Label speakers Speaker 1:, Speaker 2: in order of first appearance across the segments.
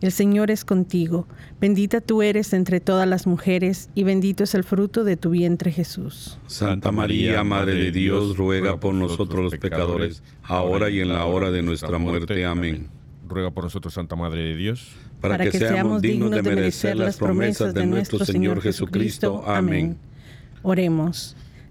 Speaker 1: el Señor es contigo, bendita tú eres entre todas las mujeres, y bendito es el fruto de tu vientre Jesús.
Speaker 2: Santa María, Madre de Dios, ruega por nosotros los pecadores, ahora y en la hora de nuestra muerte. Amén.
Speaker 3: Ruega por nosotros, Santa Madre de Dios,
Speaker 2: para, que, seamos dignos de merecer las promesas de nuestro Señor Jesucristo. Amén.
Speaker 1: Oremos.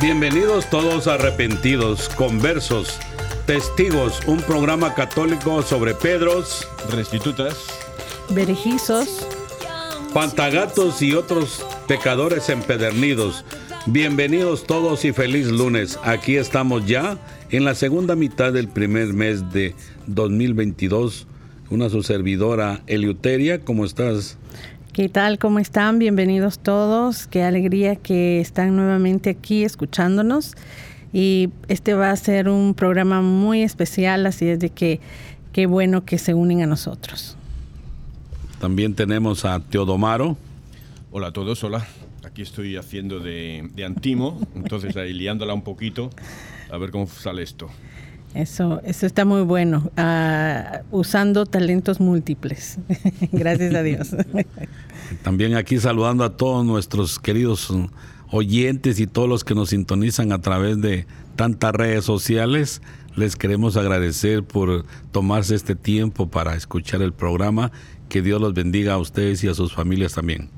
Speaker 2: Bienvenidos todos arrepentidos, conversos, testigos, un programa católico sobre Pedros,
Speaker 3: restitutas,
Speaker 1: berejizos,
Speaker 2: pantagatos y otros pecadores empedernidos. Bienvenidos todos y feliz lunes. Aquí estamos ya en la segunda mitad del primer mes de 2022. Una su servidora Eliuteria, ¿cómo estás?
Speaker 1: ¿Qué tal? ¿Cómo están? Bienvenidos todos. Qué alegría que están nuevamente aquí escuchándonos. Y este va a ser un programa muy especial, así es de que qué bueno que se unen a nosotros.
Speaker 2: También tenemos a Teodomaro.
Speaker 3: Hola a todos, hola. Aquí estoy haciendo de, antimo, entonces ahí liándola un poquito, a ver cómo sale esto.
Speaker 1: Eso, eso está muy bueno, ah, usando talentos múltiples. Gracias a Dios.
Speaker 2: También aquí saludando a todos nuestros queridos oyentes y todos los que nos sintonizan a través de tantas redes sociales. Les queremos agradecer por tomarse este tiempo para escuchar el programa. Que Dios los bendiga a ustedes y a sus familias también.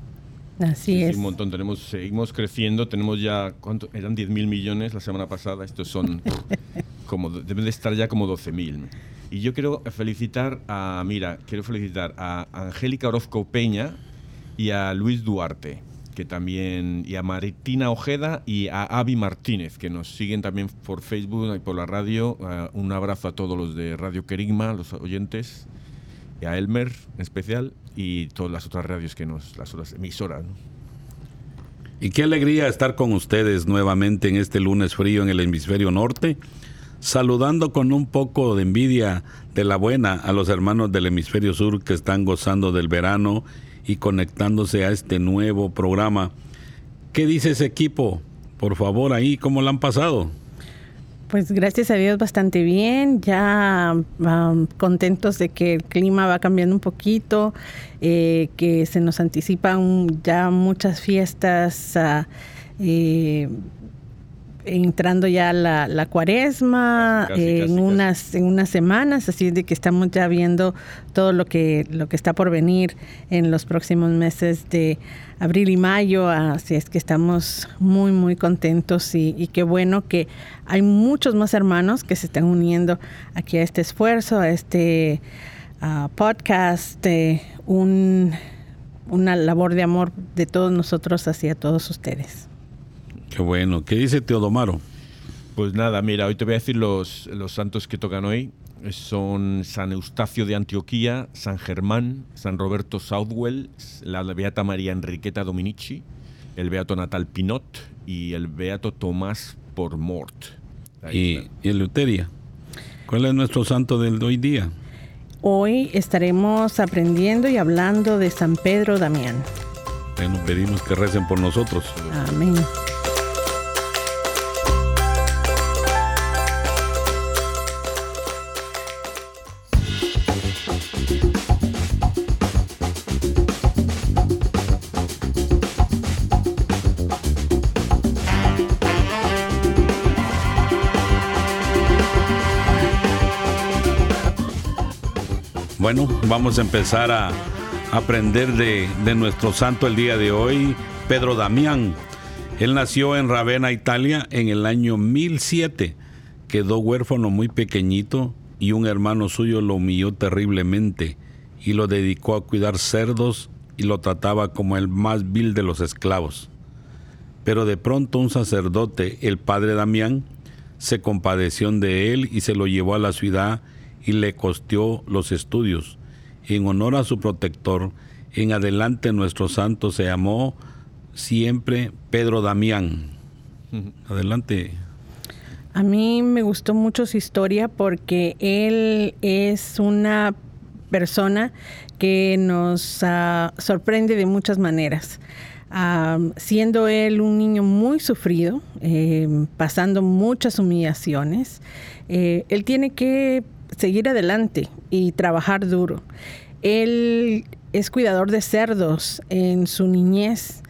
Speaker 1: Así es.
Speaker 3: un montón. Tenemos, seguimos creciendo. Tenemos ya, ¿cuánto? Eran 10 mil millones la semana pasada. Estos son como, deben de estar ya como 12 mil. Y yo quiero felicitar a, mira, quiero felicitar a Angélica Orozco Peña y a Luis Duarte, que también, y a Martina Ojeda y a Avi Martínez, que nos siguen también por Facebook y por la radio. Uh, un abrazo a todos los de Radio Querigma, los oyentes, y a Elmer en especial, y todas las otras radios que nos, las otras emisoras.
Speaker 2: Y qué alegría estar con ustedes nuevamente en este lunes frío en el hemisferio norte, saludando con un poco de envidia de la buena a los hermanos del hemisferio sur que están gozando del verano y conectándose a este nuevo programa. ¿Qué dice ese equipo? Por favor, ahí, ¿cómo lo han pasado?
Speaker 1: Pues gracias a Dios bastante bien, ya contentos de que el clima va cambiando un poquito, eh, que se nos anticipan ya muchas fiestas. Uh, eh, entrando ya la, la cuaresma en unas en unas semanas así de que estamos ya viendo todo lo que lo que está por venir en los próximos meses de abril y mayo así es que estamos muy muy contentos y, qué bueno que hay muchos más hermanos que se están uniendo aquí a este esfuerzo a este podcast un, una labor de amor de todos nosotros hacia todos ustedes
Speaker 2: Qué bueno. ¿Qué dice Teodomaro?
Speaker 3: Pues nada, mira, hoy te voy a decir los, los santos que tocan hoy. Son San Eustacio de Antioquía, San Germán, San Roberto Southwell, la Beata María Enriqueta Dominici, el Beato Natal Pinot y el Beato Tomás Pormort.
Speaker 2: ¿Y, ¿Y el Luteria? ¿Cuál es nuestro santo del hoy día?
Speaker 1: Hoy estaremos aprendiendo y hablando de San Pedro Damián.
Speaker 2: Bueno, pedimos que recen por nosotros.
Speaker 1: Amén.
Speaker 2: Vamos a empezar a aprender de, nuestro santo el día de hoy, Pedro Damián. Él nació en Ravenna, Italia, en el año 1007. Quedó huérfano muy pequeñito y un hermano suyo lo humilló terriblemente y lo dedicó a cuidar cerdos y lo trataba como el más vil de los esclavos. Pero de pronto un sacerdote, el padre Damián, se compadeció de él y se lo llevó a la ciudad y le costeó los estudios. En honor a su protector, en adelante nuestro santo se llamó siempre Pedro Damián. Adelante.
Speaker 1: A mí me gustó mucho su historia porque él es una persona que nos ah, sorprende de muchas maneras. Ah, siendo él un niño muy sufrido, eh, pasando muchas humillaciones, eh, él tiene que seguir adelante y trabajar duro. Él es cuidador de cerdos en su niñez,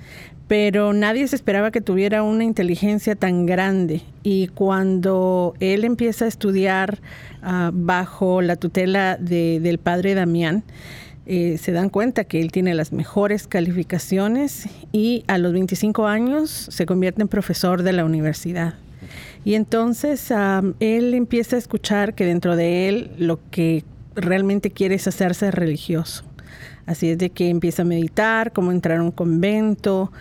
Speaker 1: pero nadie se esperaba que tuviera una inteligencia tan grande. Y cuando él empieza a estudiar ah, bajo la tutela del padre Damián, eh, se dan cuenta que él tiene las mejores calificaciones y a los 25 años se convierte en profesor de la universidad. Y entonces él empieza a escuchar que dentro de él lo que realmente quiere es hacerse religioso. Así es de que empieza a meditar, cómo entrar a un convento.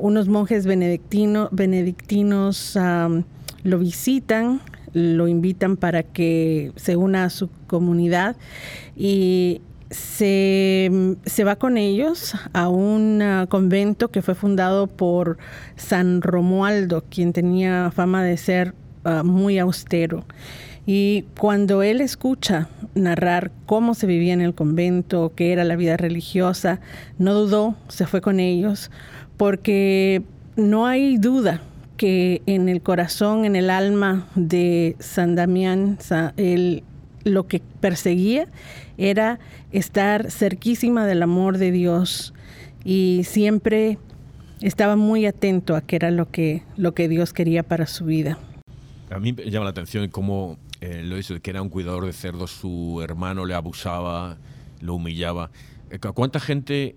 Speaker 1: unos monjes benedictinos lo visitan, lo invitan para que se una a su comunidad y se, se, va con ellos a un ah, convento que fue fundado por San Romualdo, quien tenía fama de ser ah, muy austero. Y cuando él escucha narrar cómo se vivía en el convento, qué era la vida religiosa, no dudó, se fue con ellos, porque no hay duda que en el corazón, en el alma de San Damián, él lo que perseguía era estar cerquísima del amor de Dios y siempre estaba muy atento a qué era lo que, lo que Dios quería para su vida.
Speaker 3: A mí me llama la atención cómo eh, lo hizo, que era un cuidador de cerdos, su hermano le abusaba, lo humillaba. Eh, ¿Cuánta gente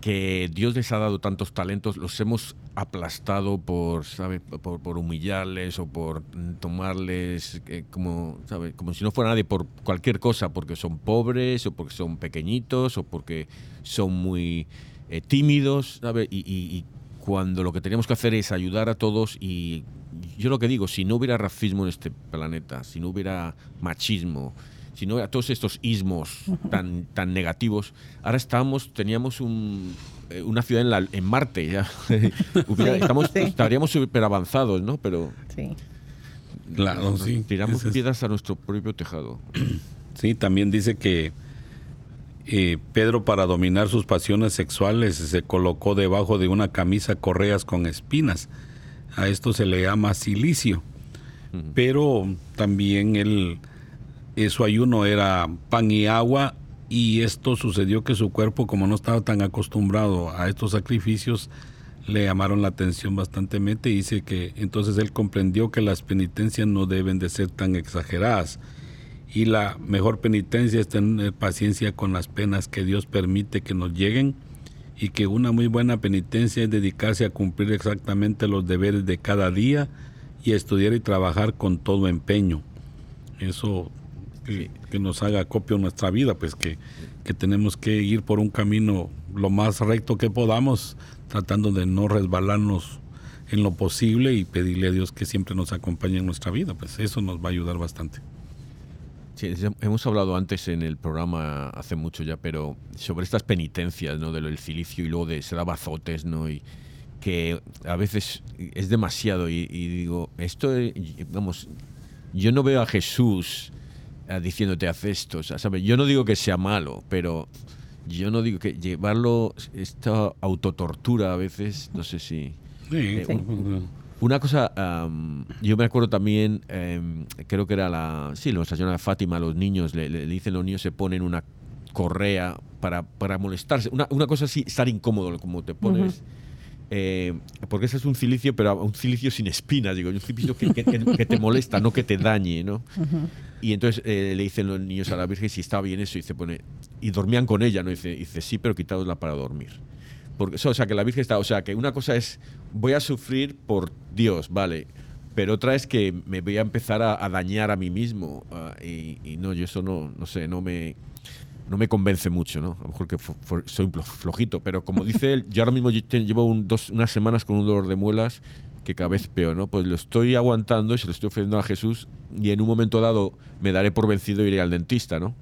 Speaker 3: que Dios les ha dado tantos talentos, los hemos aplastado por, ¿sabe? Por, humillarles o por tomarles eh, como, ¿sabe? como si no fuera nadie por cualquier cosa, porque son pobres o porque son pequeñitos o porque son muy eh, tímidos, ¿sabe? Y, cuando lo que teníamos que hacer es ayudar a todos y yo lo que digo, si no hubiera racismo en este planeta, si no hubiera machismo, sino a todos estos ismos tan, tan negativos. Ahora estamos, teníamos un, una ciudad en, la, en Marte, ya. estamos, estaríamos súper avanzados, ¿no? Pero
Speaker 2: sí. Claro, sí.
Speaker 3: Tiramos piedras a nuestro propio tejado.
Speaker 2: Sí, también dice que eh, Pedro para dominar sus pasiones sexuales se colocó debajo de una camisa correas con espinas. A esto se le llama silicio. Pero también él su ayuno era pan y agua y esto sucedió que su cuerpo, como no estaba tan acostumbrado a estos sacrificios, le llamaron la atención bastante y dice que entonces él comprendió que las penitencias no deben de ser tan exageradas y la mejor penitencia es tener paciencia con las penas que Dios permite que nos lleguen y que una muy buena penitencia es dedicarse a cumplir exactamente los deberes de cada día y estudiar y trabajar con todo empeño. Eso que, nos haga copio nuestra vida, pues que, tenemos que ir por un camino lo más recto que podamos, tratando de no resbalarnos en lo posible y pedirle a Dios que siempre nos acompañe en nuestra vida, pues eso nos va a ayudar bastante.
Speaker 3: Sí, hemos hablado antes en el programa hace mucho ya, pero sobre estas penitencias, ¿no? Del cilicio y luego de ser abazotes, ¿no? Y que a veces es demasiado y, y digo, esto, vamos, yo no veo a Jesús eh, diciéndote haz esto. ¿sabes? Yo no digo que sea malo, pero yo no digo que llevarlo, esta autotortura a veces, no sé si... Eh, una cosa, yo me acuerdo también, em, creo que era la, sí, Nuestra Señora Fátima, los niños, le, le, dicen los niños se ponen una correa para, para molestarse. Una, una, cosa así, estar incómodo como te pones. Eh, porque ese es un cilicio, pero un cilicio sin espinas, digo, un cilicio que, que, te molesta, no que te dañe, ¿no? Y entonces eh, le dicen los niños a la Virgen si estaba bien eso, y dice, pone, y dormían con ella, ¿no? dice, dice sí, pero quitadosla para dormir. Porque, o sea, que la Virgen está, o sea, que una cosa es, voy a sufrir por Dios, vale, pero otra es que me voy a empezar a, dañar a mí mismo, ah, y, y, no, yo eso no, no sé, no me no me convence mucho, ¿no? A lo mejor que soy flojito, pero como dice él, yo ahora mismo llevo dos, unas semanas con un dolor de muelas que cada vez peor, ¿no? Pues lo estoy aguantando y se lo estoy ofreciendo a Jesús y en un momento dado me daré por vencido y iré al dentista, ¿no?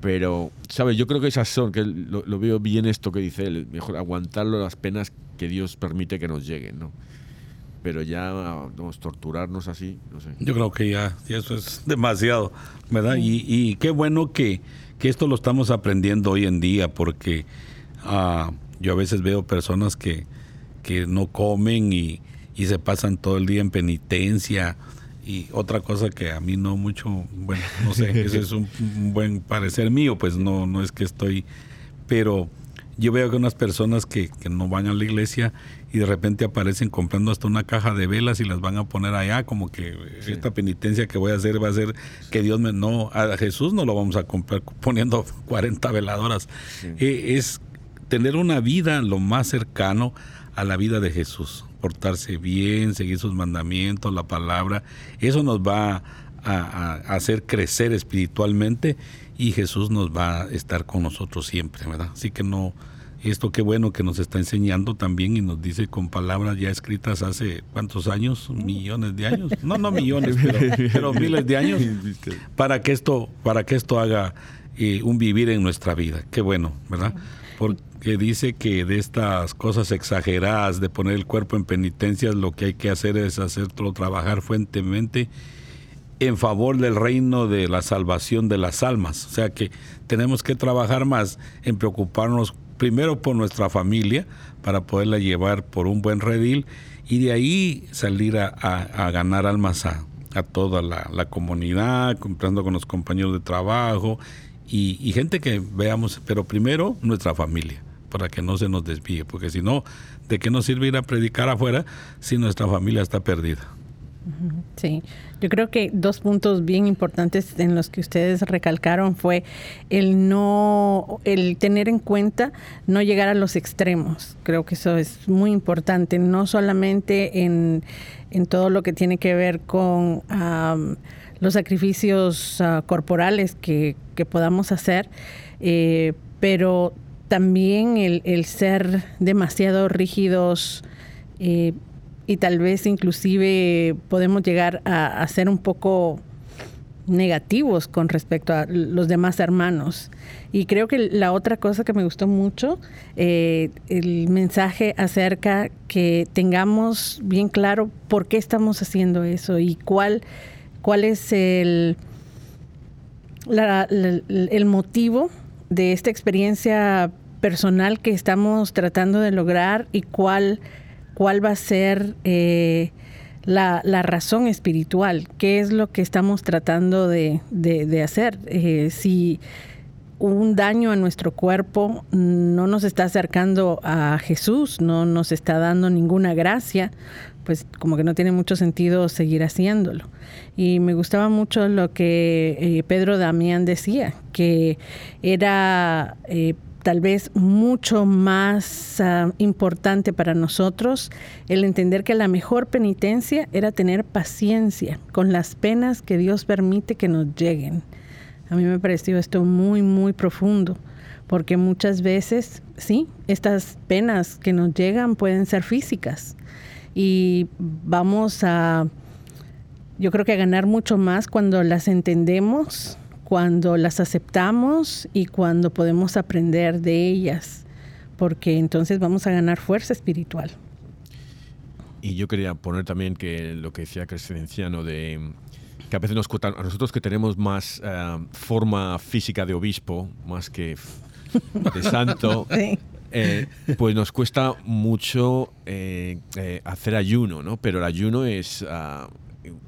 Speaker 3: Pero, ¿sabes? Yo creo que esas son, que lo, veo bien esto que dice él, mejor aguantarlo las penas que Dios permite que nos lleguen, ¿no? Pero ya vamos, torturarnos así, no sé.
Speaker 2: Yo creo que ya, eso es demasiado, ¿verdad? Y, y qué bueno que que esto lo estamos aprendiendo hoy en día porque uh, yo a veces veo personas que, que no comen y, y, se pasan todo el día en penitencia y otra cosa que a mí no mucho, bueno, no sé, ese es un, un buen parecer mío, pues no, no es que estoy, pero yo veo que unas personas que, que, no van a la iglesia y de repente aparecen comprando hasta una caja de velas y las van a poner allá, como que esta penitencia que voy a hacer va a ser que Dios me... No, a Jesús no lo vamos a comprar poniendo 40 veladoras. Eh, es tener una vida lo más cercano a la vida de Jesús, portarse bien, seguir sus mandamientos, la palabra, eso nos va a, hacer crecer espiritualmente y Jesús nos va a estar con nosotros siempre, ¿verdad? Así que no, esto qué bueno que nos está enseñando también y nos dice con palabras ya escritas hace cuántos años, millones de años, no, no millones, pero, miles de años, para que esto, para que esto haga eh, un vivir en nuestra vida. Qué bueno, ¿verdad? Dice que de estas cosas exageradas de poner el cuerpo en penitencias, lo que hay que hacer es hacerlo trabajar fuertemente en favor del reino de la salvación de las almas. O sea que tenemos que trabajar más en preocuparnos primero por nuestra familia para poderla llevar por un buen redil y de ahí salir a, ganar almas a, toda la, comunidad, comprando con los compañeros de trabajo y gente que veamos, pero primero nuestra familia para que no se nos desvíe, porque si no, ¿de qué nos sirve ir a predicar afuera si nuestra familia está perdida?
Speaker 1: Sí, yo creo que dos puntos bien importantes en los que ustedes recalcaron fue el no, el tener en cuenta no llegar a los extremos. Creo que eso es muy importante, no solamente en, todo lo que tiene que ver con los sacrificios ah, corporales que, podamos hacer, eh, pero también el, el, ser demasiado rígidos. Eh, y tal vez inclusive podemos llegar a, ser un poco negativos con respecto a los demás hermanos. Y creo que la otra cosa que me gustó mucho, eh, el mensaje acerca que tengamos bien claro por qué estamos haciendo eso y cuál, cuál es el, el motivo de esta experiencia personal que estamos tratando de lograr y cuál cuál va a ser eh, la, razón espiritual, qué es lo que estamos tratando de, hacer. Eh, si un daño a nuestro cuerpo no nos está acercando a Jesús, no nos está dando ninguna gracia, pues como que no tiene mucho sentido seguir haciéndolo. Y me gustaba mucho lo que eh, Pedro Damián decía, que era tal vez mucho más ah, importante para nosotros el entender que la mejor penitencia era tener paciencia con las penas que Dios permite que nos lleguen. A mí me pareció esto muy, muy profundo, porque muchas veces, sí, estas penas que nos llegan pueden ser físicas y vamos a, yo creo que a ganar mucho más cuando las entendemos cuando las aceptamos y cuando podemos aprender de ellas, porque entonces vamos a ganar fuerza espiritual.
Speaker 3: Y yo quería poner también que lo que decía Crescenciano de que a veces nos cuesta, a nosotros que tenemos más eh, forma física de obispo, más que de santo, eh, pues nos cuesta mucho eh, hacer ayuno, ¿no? Pero el ayuno es, ah,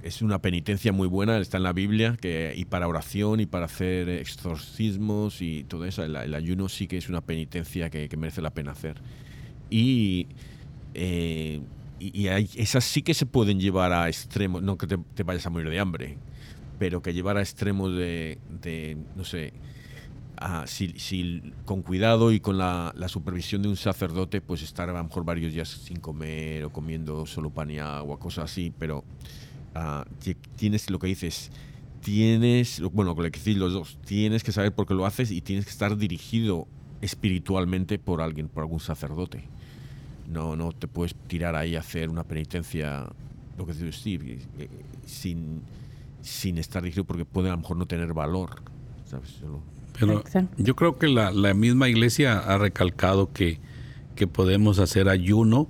Speaker 3: es una penitencia muy buena, está en la Biblia, que, y para oración y para hacer exorcismos y todo eso, el, ayuno sí que es una penitencia que, merece la pena hacer. Y y, esas sí que se pueden llevar a extremos, no que te, vayas a morir de hambre, pero que llevar a extremos de, no sé, si, con cuidado y con la, supervisión de un sacerdote, pues estar a lo mejor varios días sin comer o comiendo solo pan y agua, cosas así, pero ah, tienes lo que dices, tienes, bueno, lo que decís los dos, tienes que saber por qué lo haces y tienes que estar dirigido espiritualmente por alguien, por algún sacerdote. No, no te puedes tirar ahí a hacer una penitencia, lo que dice Steve, eh, sin, sin estar dirigido porque puede a lo mejor no tener valor.
Speaker 2: Pero yo creo que la, la, misma iglesia ha recalcado que, que podemos hacer ayuno,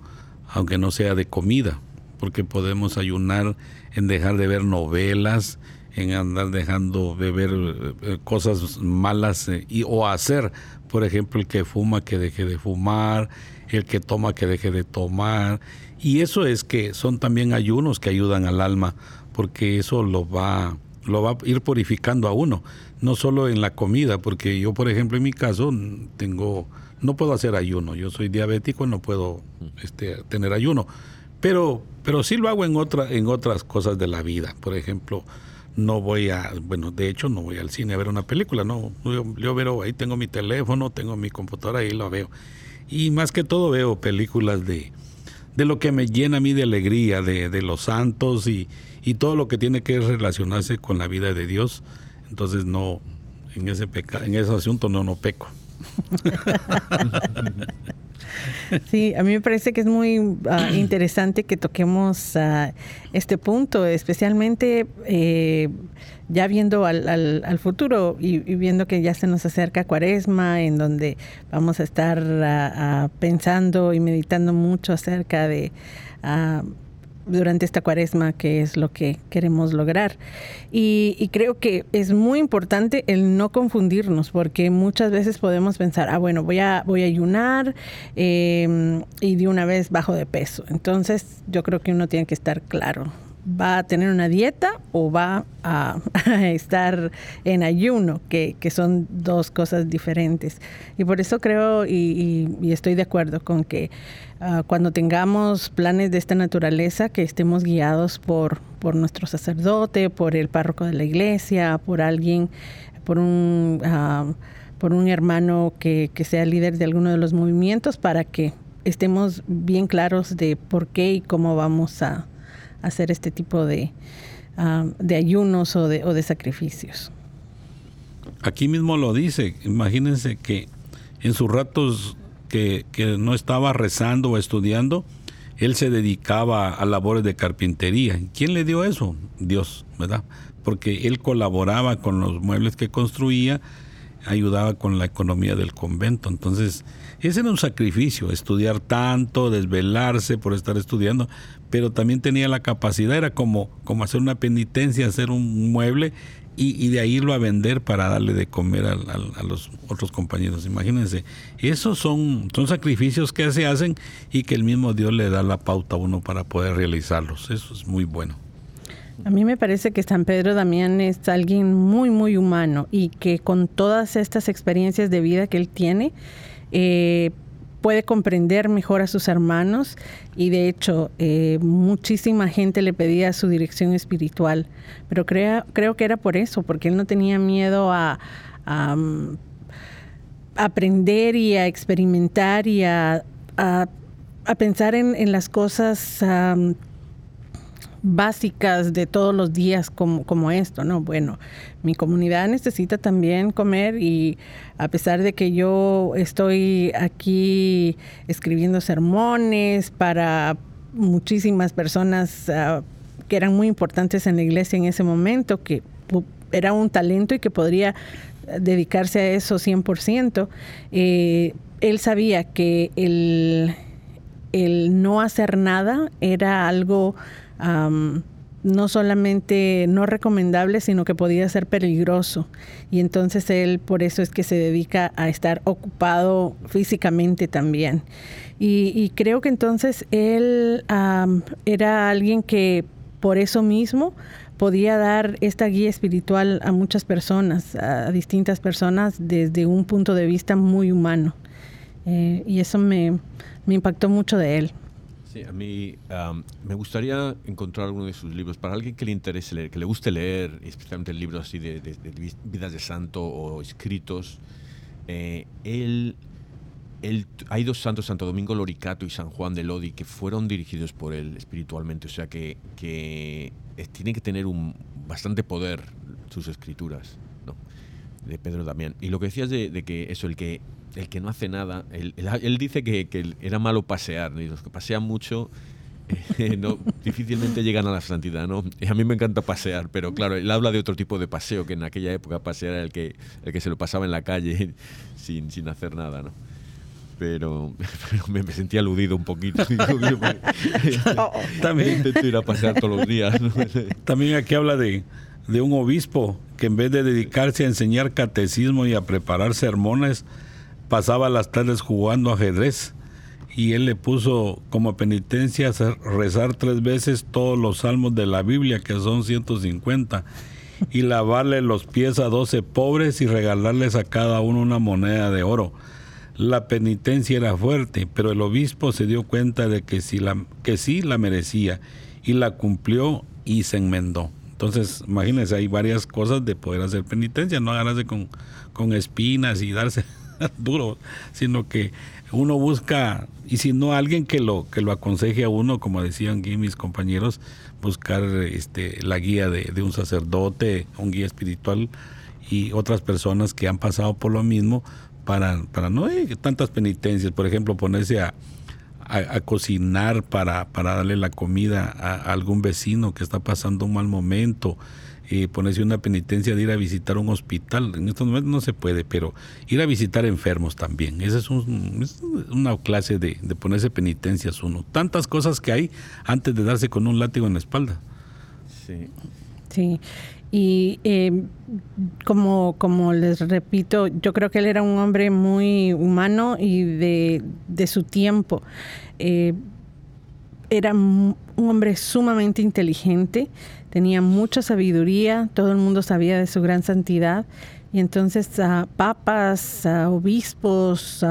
Speaker 2: aunque no sea de comida, porque podemos ayunar en dejar de ver novelas, en andar dejando de ver eh, cosas malas eh, y, o hacer, por ejemplo, el que fuma que deje de fumar, el que toma que deje de tomar. Y eso es que son también ayunos que ayudan al alma, porque eso lo va, lo va a ir purificando a uno, no solo en la comida, porque yo, por ejemplo, en mi caso, tengo, no puedo hacer ayuno, yo soy diabético, no puedo este, tener ayuno, pero, pero sí lo hago en, otra, en otras cosas de la vida, por ejemplo, no voy a, bueno, de hecho no voy al cine a ver una película, no, yo, veo, ahí tengo mi teléfono, tengo mi computadora, ahí lo veo. Y más que todo veo películas de, de lo que me llena a mí de alegría, de, de los santos y, y, todo lo que tiene que relacionarse con la vida de Dios. Entonces no, en ese, peca, en ese asunto no, no peco.
Speaker 1: Sí, a mí me parece que es muy ah, interesante que toquemos uh, este punto, especialmente eh, ya viendo al, al, futuro y, viendo que ya se nos acerca Cuaresma, en donde vamos a estar uh, pensando y meditando mucho acerca de durante esta cuaresma, que es lo que queremos lograr. Y, creo que es muy importante el no confundirnos, porque muchas veces podemos pensar, ah, bueno, voy a, voy a ayunar em, y de una vez bajo de peso. Entonces yo creo que uno tiene que estar claro. ¿Va a tener una dieta o va a, estar en ayuno? Que, son dos cosas diferentes. Y por eso creo y estoy de acuerdo con que Ah, cuando tengamos planes de esta naturaleza, que estemos guiados por, por nuestro sacerdote, por el párroco de la iglesia, por alguien, por un, ah, por un hermano que, que sea líder de alguno de los movimientos, para que estemos bien claros de por qué y cómo vamos a, hacer este tipo de, ah, de ayunos o de, o de sacrificios.
Speaker 2: Aquí mismo lo dice, imagínense que en sus ratos que, no estaba rezando o estudiando, él se dedicaba a labores de carpintería. ¿Quién le dio eso? Dios, ¿verdad? Porque él colaboraba con los muebles que construía, ayudaba con la economía del convento. Entonces, ese era un sacrificio, estudiar tanto, desvelarse por estar estudiando, pero también tenía la capacidad, era como, como hacer una penitencia, hacer un mueble y, de ahí irlo a vender para darle de comer a, los otros compañeros. Imagínense, esos son, son sacrificios que se hacen y que el mismo Dios le da la pauta a uno para poder realizarlos. Eso es muy bueno.
Speaker 1: A mí me parece que San Pedro Damián es alguien muy, muy humano y que con todas estas experiencias de vida que él tiene, eh, puede comprender mejor a sus hermanos y de hecho eh, muchísima gente le pedía su dirección espiritual, pero creo, creo que era por eso, porque él no tenía miedo a, mm, aprender y a experimentar y a, pensar en, las cosas básicas de todos los días como, como esto, ¿no? Bueno, mi comunidad necesita también comer y a pesar de que yo estoy aquí escribiendo sermones para muchísimas personas ah, que eran muy importantes en la iglesia en ese momento, que era un talento y que podría dedicarse a eso 100%, eh, él sabía que el, el no hacer nada era algo no solamente no recomendable, sino que podía ser peligroso. Y entonces él por eso es que se dedica a estar ocupado físicamente también. Y, creo que entonces él era alguien que por eso mismo podía dar esta guía espiritual a muchas personas, a distintas personas, desde un punto de vista muy humano. Eh, y eso me, impactó mucho de él.
Speaker 3: Sí, a mí me gustaría encontrar alguno de sus libros para alguien que le interese leer, que le guste leer, especialmente libros así de, vidas de santo o escritos. Eh, él, hay dos santos, Santo Domingo Loricato y San Juan de Lodi, que fueron dirigidos por él espiritualmente, o sea que, que tiene que tener un bastante poder sus escrituras. De Pedro Damián. Y lo que decías de, que eso, el que, el que no hace nada, él, dice que, era malo pasear, y los que pasean mucho eh, no, difícilmente llegan a la santidad, ¿no? Y a mí me encanta pasear, pero claro, él habla de otro tipo de paseo, que en aquella época pasear era el que, el que se lo pasaba en la calle sin, sin hacer nada, ¿no? Pero, me, sentía aludido un poquito. También intento ir a pasear todos los días.
Speaker 2: También aquí habla de, de un obispo que en vez de dedicarse a enseñar catecismo y a preparar sermones, pasaba las tardes jugando ajedrez. Y él le puso como penitencia rezar tres veces todos los salmos de la Biblia, que son 150, y lavarle los pies a 12 pobres y regalarles a cada uno una moneda de oro. La penitencia era fuerte, pero el obispo se dio cuenta de que, si la, que sí la merecía y la cumplió y se enmendó. Entonces, imagínense, hay varias cosas de poder hacer penitencia, no agarrarse con, con espinas y darse duro, sino que uno busca, y si no alguien que lo, que lo aconseje a uno, como decían aquí mis compañeros, buscar este, la guía de, de un sacerdote, un guía espiritual y otras personas que han pasado por lo mismo para, para no hay tantas penitencias, por ejemplo, ponerse a, a, cocinar para, para, darle la comida a, algún vecino que está pasando un mal momento, eh, ponerse una penitencia de ir a visitar un hospital. En estos momentos no se puede, pero ir a visitar enfermos también. Esa es, una clase de, de, ponerse penitencias uno. Tantas cosas que hay antes de darse con un látigo en la espalda.
Speaker 1: Sí. Sí. Y eh, como, como les repito, yo creo que él era un hombre muy humano y de, su tiempo. Eh, era un hombre sumamente inteligente, tenía mucha sabiduría, todo el mundo sabía de su gran santidad. Y entonces papas, a obispos,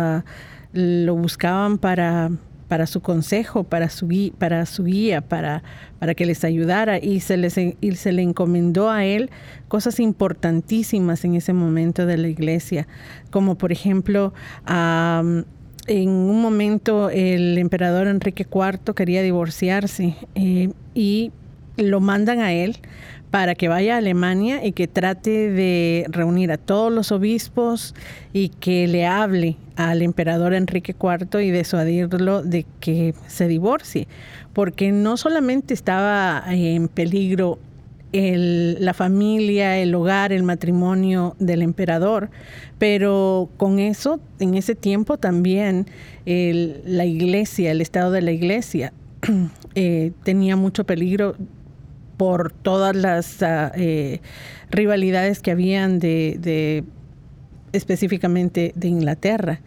Speaker 1: lo buscaban para para su consejo, para su, guía, para, su guía, para, para que les ayudara. Y se, les, y se le encomendó a él cosas importantísimas en ese momento de la iglesia, como por ejemplo, en un momento el emperador Enrique IV quería divorciarse eh, y lo mandan a él para que vaya a Alemania y que trate de reunir a todos los obispos y que le hable al emperador Enrique IV y disuadirlo de que se divorcie, porque no solamente estaba en peligro la familia, el hogar, el matrimonio del emperador, pero con eso, en ese tiempo también la iglesia, el estado de la iglesia, eh, tenía mucho peligro por todas las ah, eh, rivalidades que habían de, específicamente de Inglaterra.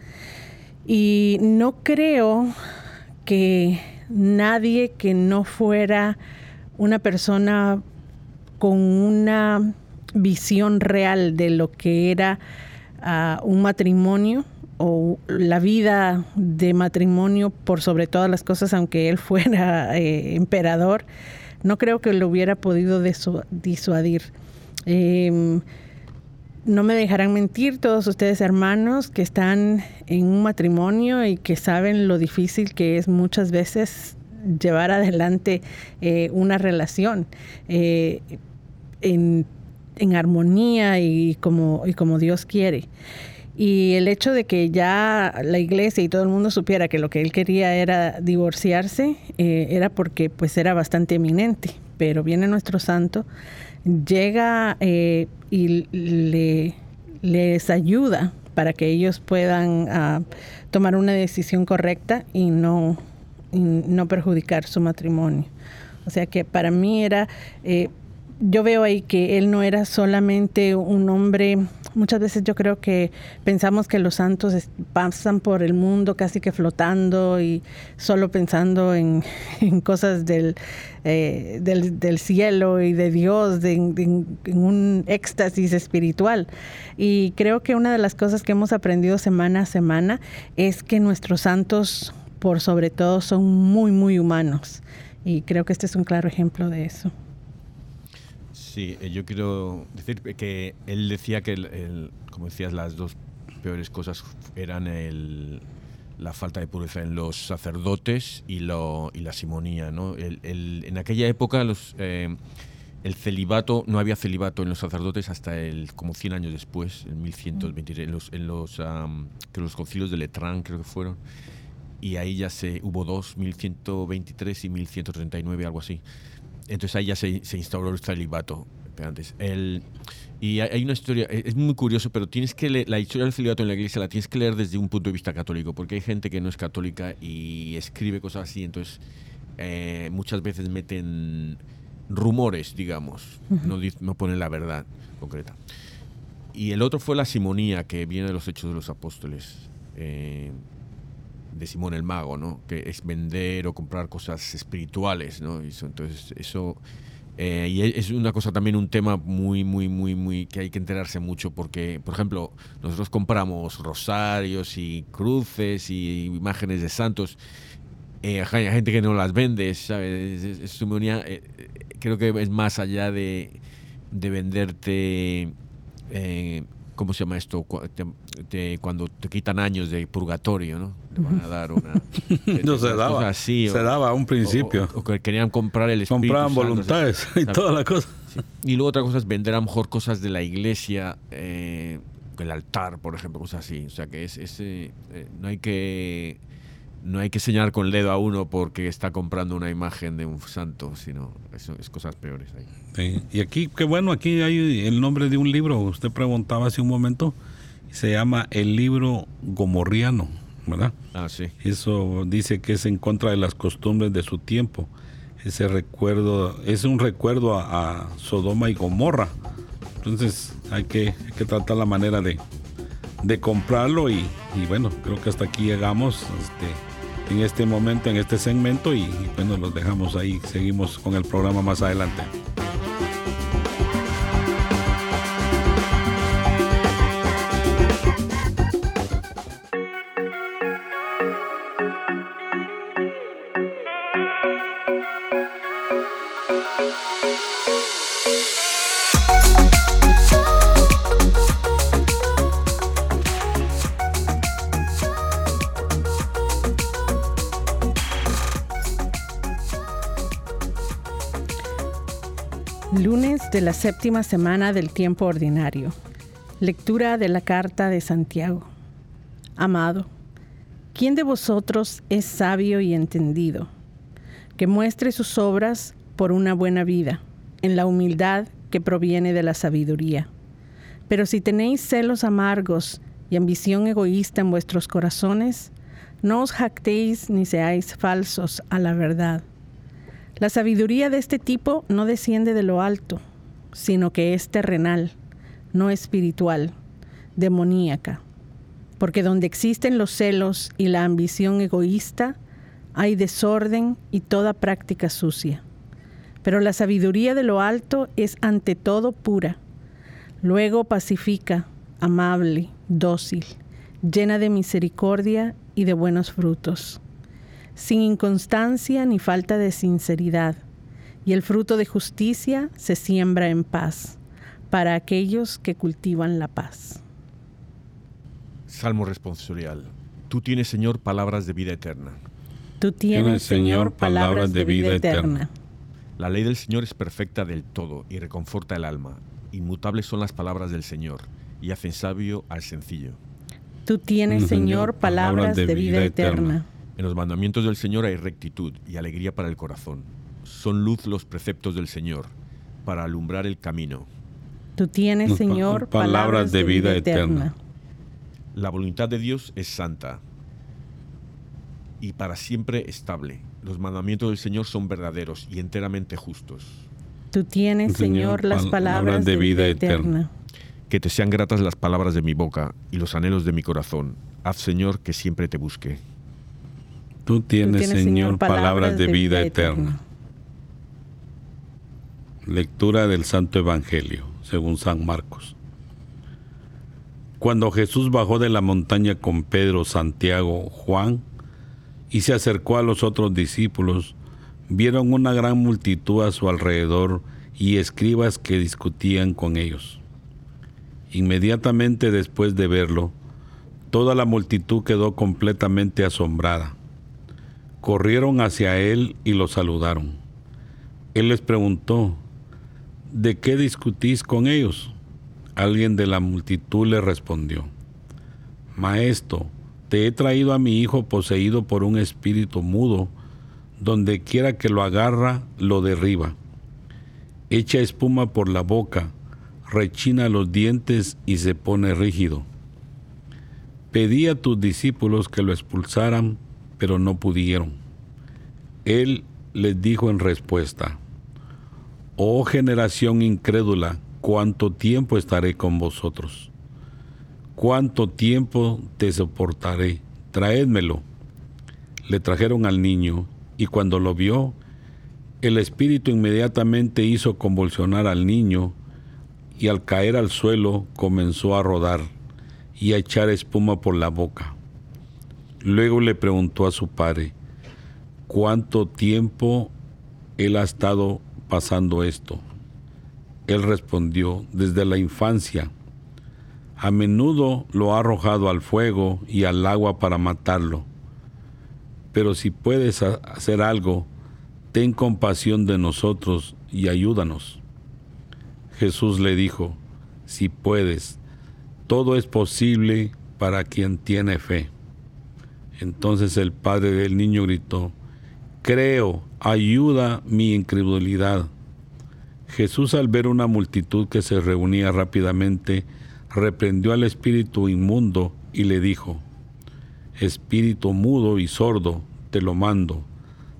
Speaker 1: Y no creo que nadie que no fuera una persona con una visión real de lo que era ah, un matrimonio o la vida de matrimonio por sobre todas las cosas, aunque él fuera eh, emperador, no creo que lo hubiera podido disuadir. Em, no me dejarán mentir todos ustedes hermanos que están en un matrimonio y que saben lo difícil que es muchas veces llevar adelante eh, una relación eh, en, armonía y como, y como Dios quiere. Y el hecho de que ya la iglesia y todo el mundo supiera que lo que él quería era divorciarse, eh, era porque pues era bastante eminente. Pero viene nuestro santo, llega eh, y le, les ayuda para que ellos puedan ah, tomar una decisión correcta y no, no perjudicar su matrimonio. O sea que para mí era, eh, yo veo ahí que él no era solamente un hombre, muchas veces yo creo que pensamos que los santos pasan por el mundo casi que flotando y solo pensando en, cosas eh, del, del, cielo y de Dios, en un éxtasis espiritual. Y creo que una de las cosas que hemos aprendido semana a semana es que nuestros santos, por sobre todo, son muy, muy humanos. Y creo que este es un claro ejemplo de eso.
Speaker 3: Sí, eh, yo quiero decir que él decía que, el, como decías, las dos peores cosas eran el, la falta de pureza en los sacerdotes y, lo, y la simonía. ¿no? El, en aquella época los, eh, el celibato, no había celibato en los sacerdotes hasta el, como 100 años después, en 1123, en los, en los, que los concilios de Letrán creo que fueron, y ahí ya se hubo dos, 1123 y 1139, algo así. Entonces ahí ya se, se instauró el celibato. Antes. El, y hay una historia, es muy curioso, pero tienes que leer, la historia del celibato en la iglesia la tienes que leer desde un punto de vista católico, porque hay gente que no es católica y escribe cosas así, entonces eh, muchas veces meten rumores, digamos, no, no ponen la verdad concreta. Y el otro fue la simonía, que viene de los Hechos de los Apóstoles. Eh, de Simón el Mago, ¿no? Que es vender o comprar cosas espirituales, ¿no? entonces, eso... Eh, y es una cosa también, un tema muy, muy, muy, muy que hay que enterarse mucho porque, por ejemplo, nosotros compramos rosarios y cruces y imágenes de santos. Eh, hay gente que no las vende, ¿sabes? Es, eh, creo que es más allá de, de venderte ¿cómo se llama esto? cuando te quitan años de purgatorio, ¿no? Te van a dar una...
Speaker 2: no se daba. se daba a un principio.
Speaker 3: O, que querían comprar el espíritu.
Speaker 2: Compraban voluntades y toda la cosa.
Speaker 3: Y luego otra cosa es vender a lo mejor cosas de la iglesia, eh, el altar, por ejemplo, cosas así. O sea que es, eh, no hay que no hay que señalar con el dedo a uno porque está comprando una imagen de un santo, sino eso es cosas peores ahí.
Speaker 2: Y aquí, qué bueno, aquí hay el nombre de un libro, usted preguntaba hace un momento, se llama El libro Gomorriano, ¿verdad?
Speaker 3: Ah, sí.
Speaker 2: Eso dice que es en contra de las costumbres de su tiempo. Ese recuerdo, es un recuerdo a, Sodoma y Gomorra. Entonces hay que, hay que tratar la manera de, de comprarlo y, y, bueno, creo que hasta aquí llegamos. Este, en este momento, en este segmento y, bueno, los dejamos ahí, seguimos con el programa más adelante.
Speaker 1: De la séptima semana del tiempo ordinario. Lectura de la carta de Santiago. Amado, ¿quién de vosotros es sabio y entendido? Que muestre sus obras por una buena vida, en la humildad que proviene de la sabiduría. Pero si tenéis celos amargos y ambición egoísta en vuestros corazones, no os jactéis ni seáis falsos a la verdad. La sabiduría de este tipo no desciende de lo alto, sino que es terrenal, no espiritual, demoníaca. Porque donde existen los celos y la ambición egoísta, hay desorden y toda práctica sucia. Pero la sabiduría de lo alto es ante todo pura, luego pacífica, amable, dócil, llena de misericordia y de buenos frutos, sin inconstancia ni falta de sinceridad y el fruto de justicia se siembra en paz para aquellos que cultivan la paz.
Speaker 3: Salmo responsorial. Tú tienes, Señor, palabras de vida eterna.
Speaker 1: Tú tienes, Señor, palabras de vida eterna.
Speaker 3: La ley del Señor es perfecta del todo y reconforta el alma. Inmutables son las palabras del Señor y hacen sabio al sencillo.
Speaker 1: Tú tienes, Señor, palabras de vida eterna.
Speaker 3: En los mandamientos del Señor hay rectitud y alegría para el corazón son luz los preceptos del Señor, para alumbrar el camino.
Speaker 1: Tú tienes, Señor, palabras de vida eterna.
Speaker 3: La voluntad de Dios es santa y para siempre estable. los mandamientos del Señor son verdaderos y enteramente justos.
Speaker 1: Tú tienes, Señor, las palabras de vida eterna.
Speaker 3: Que te sean gratas las palabras de mi boca y los anhelos de mi corazón. Haz, Señor, que siempre te busque.
Speaker 2: Tú tienes, Señor, palabras de vida eterna. Lectura del Santo Evangelio, según San Marcos. Cuando Jesús bajó de la montaña con Pedro, Santiago, Juan, y se acercó a los otros discípulos, vieron una gran multitud a su alrededor y escribas que discutían con ellos. Inmediatamente después de verlo, toda la multitud quedó completamente asombrada. Corrieron hacia él y lo saludaron. Él les preguntó, ¿de qué discutís con ellos? Alguien de la multitud le respondió, Maestro, te he traído a mi hijo poseído por un espíritu mudo, donde quiera que lo agarra, lo derriba. Echa espuma por la boca, rechina los dientes y se pone rígido. Pedí a tus discípulos que lo expulsaran, pero no pudieron. Él les dijo en respuesta, Oh generación incrédula, ¿cuánto tiempo estaré con vosotros? ¿Cuánto tiempo te soportaré? Traédmelo. Le trajeron al niño, y cuando lo vio, el espíritu inmediatamente hizo convulsionar al niño, y al caer al suelo comenzó a rodar y a echar espuma por la boca. Luego le preguntó a su padre, ¿cuánto tiempo él ha estado pasando esto? Él respondió, desde la infancia. A menudo lo ha arrojado al fuego y al agua para matarlo. Pero si puedes hacer algo, ten compasión de nosotros y ayúdanos. Jesús le dijo, si puedes, todo es posible para quien tiene fe. Entonces el padre del niño gritó, creo, ayuda mi incredulidad. Jesús al ver una multitud que se reunía rápidamente, reprendió al espíritu inmundo y le dijo, Espíritu mudo y sordo, te lo mando,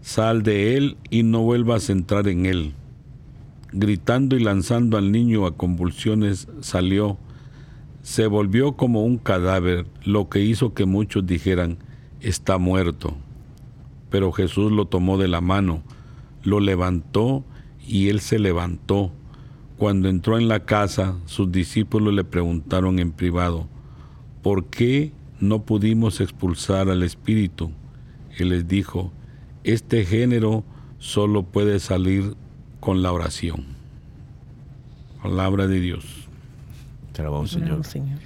Speaker 2: sal de él y no vuelvas a entrar en él. Gritando y lanzando al niño a convulsiones, salió, se volvió como un cadáver, lo que hizo que muchos dijeran, está muerto pero Jesús lo tomó de la mano, lo levantó y él se levantó. Cuando entró en la casa, sus discípulos le preguntaron en privado, ¿por qué no pudimos expulsar al espíritu? Él les dijo, este género solo puede salir con la oración. Palabra de Dios.
Speaker 3: Te alabamos, Señor. Señor.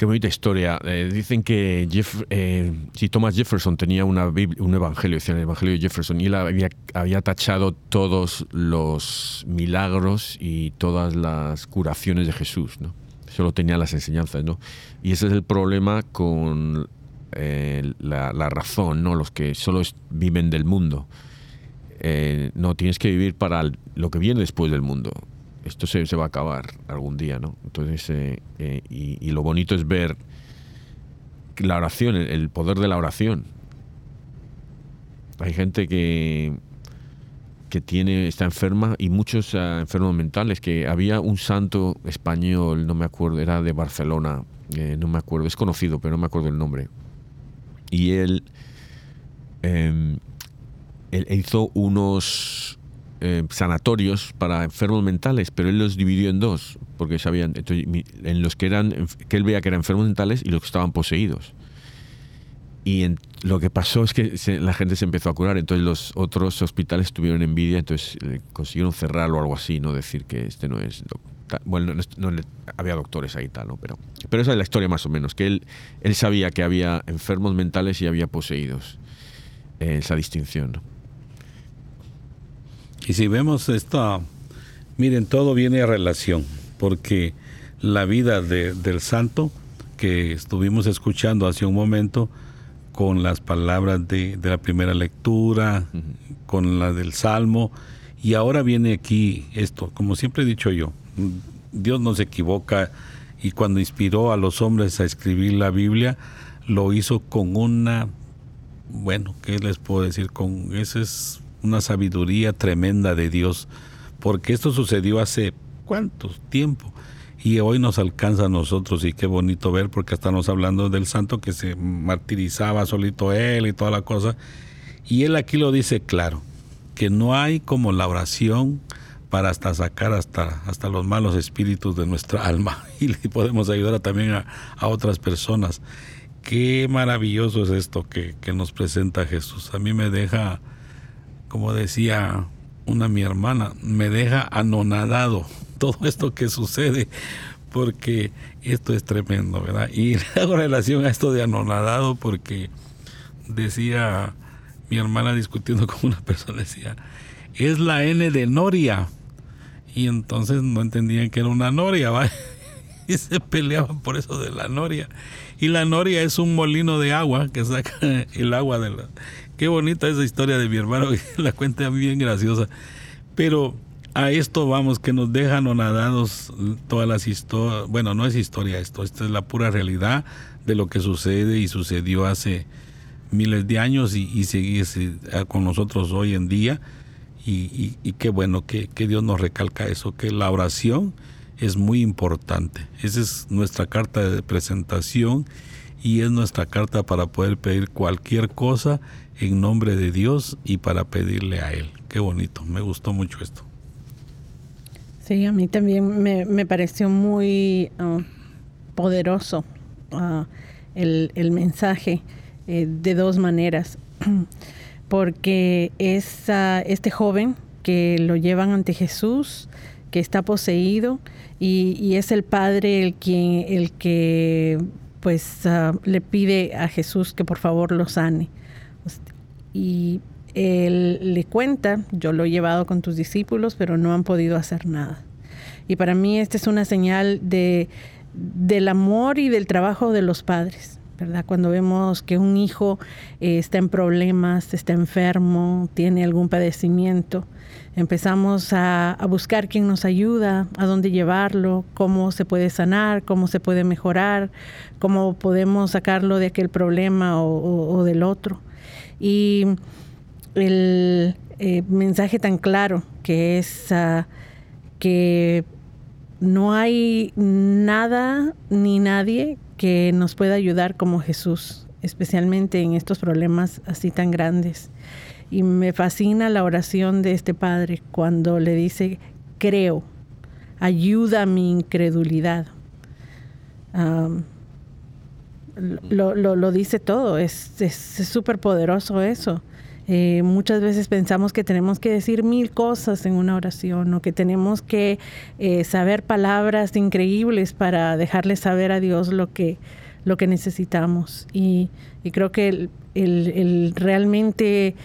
Speaker 3: Qué bonita historia. Eh, dicen que eh, si Thomas Jefferson tenía una un evangelio, decía el evangelio de Jefferson, y él había, tachado todos los milagros y todas las curaciones de Jesús. Solo tenía las enseñanzas, ¿no? Y ese es el problema con eh, la, razón, ¿no? Los que solo viven del mundo. no, tienes que vivir para lo que viene después del mundo esto se, va a acabar algún día, ¿no? Entonces, eh, eh, y, lo bonito es ver la oración, el, poder de la oración. Hay gente que, que tiene, está enferma y muchos ah, enfermos mentales, que había un santo español, no me acuerdo, era de Barcelona, eh, no me acuerdo, es conocido, pero no me acuerdo el nombre. Y él, em, él hizo unos eh, sanatorios para enfermos mentales, pero él los dividió en dos, porque sabían, en los que eran, que él veía que eran enfermos mentales y los que estaban poseídos. Y lo que pasó es que la gente se empezó a curar, entonces los otros hospitales tuvieron envidia, entonces eh, consiguieron cerrarlo o algo así, no decir que este no es bueno, no, había doctores ahí tal, ¿no? Pero, pero esa es la historia más o menos, que él, él sabía que había enfermos mentales y había poseídos, eh, esa distinción. ¿no?
Speaker 2: Y si vemos esta, miren, todo viene a relación, porque la vida del santo que estuvimos escuchando hace un momento, con las palabras de, la primera lectura, con la del Salmo, y ahora viene aquí esto, como siempre he dicho yo, Dios no se equivoca y cuando inspiró a los hombres a escribir la Biblia, lo hizo con una bueno, ¿qué les puedo decir? Con esa es una sabiduría tremenda de Dios, porque esto sucedió hace cuánto tiempo y hoy nos alcanza a nosotros y qué bonito ver porque estamos hablando del santo que se martirizaba solito él y toda la cosa y él aquí lo dice claro que no hay como la oración para hasta sacar hasta, hasta los malos espíritus de nuestra alma y le podemos ayudar también a, a, otras personas. Qué maravilloso es esto que, que, nos presenta Jesús. A mí me deja, como decía una mi hermana, me deja anonadado todo esto que sucede, porque esto es tremendo, ¿verdad? Y hago relación a esto de anonadado porque decía mi hermana discutiendo con una persona, decía, es la N de Noria. Y entonces no entendían que era una Noria, ¿va? Y se peleaban por eso de la Noria. Y la Noria es un molino de agua que saca el agua de la... Qué bonita esa historia de mi hermano, la cuenta bien graciosa. Pero a esto vamos, que nos dejan onadados todas las historias. Bueno, no es historia esto, esta es la pura realidad de lo que sucede y sucedió hace miles de años y, sigue con nosotros hoy en día. Y, qué bueno que, Dios nos recalca eso, que la oración es muy importante. Esa es nuestra carta de presentación y es nuestra carta para poder pedir cualquier cosa en nombre de Dios y para pedirle a Él. Qué bonito, me gustó mucho esto.
Speaker 1: Sí, a mí también me, pareció muy ah, poderoso ah, el, mensaje eh, de dos maneras, porque es este joven que lo llevan ante Jesús, que está poseído, y, es el padre el, quien, el que pues ah, le pide a Jesús que por favor lo sane. Y él le cuenta, yo lo he llevado con tus discípulos, pero no han podido hacer nada. Y para mí esta es una señal de, del amor y del trabajo de los padres. ¿verdad? Cuando vemos que un hijo eh, está en problemas, está enfermo, tiene algún padecimiento, empezamos a, buscar quién nos ayuda, a dónde llevarlo, cómo se puede sanar, cómo se puede mejorar, cómo podemos sacarlo de aquel problema o, del otro. Y el eh, mensaje tan claro que es ah, que no hay nada ni nadie que nos pueda ayudar como Jesús, especialmente en estos problemas así tan grandes. Y me fascina la oración de este Padre cuando le dice, creo, ayuda a mi incredulidad. Lo, dice todo, es súper poderoso eso. Eh, muchas veces pensamos que tenemos que decir mil cosas en una oración o que tenemos que eh, saber palabras increíbles para dejarle saber a Dios lo que, lo que necesitamos. Y, creo que el, realmente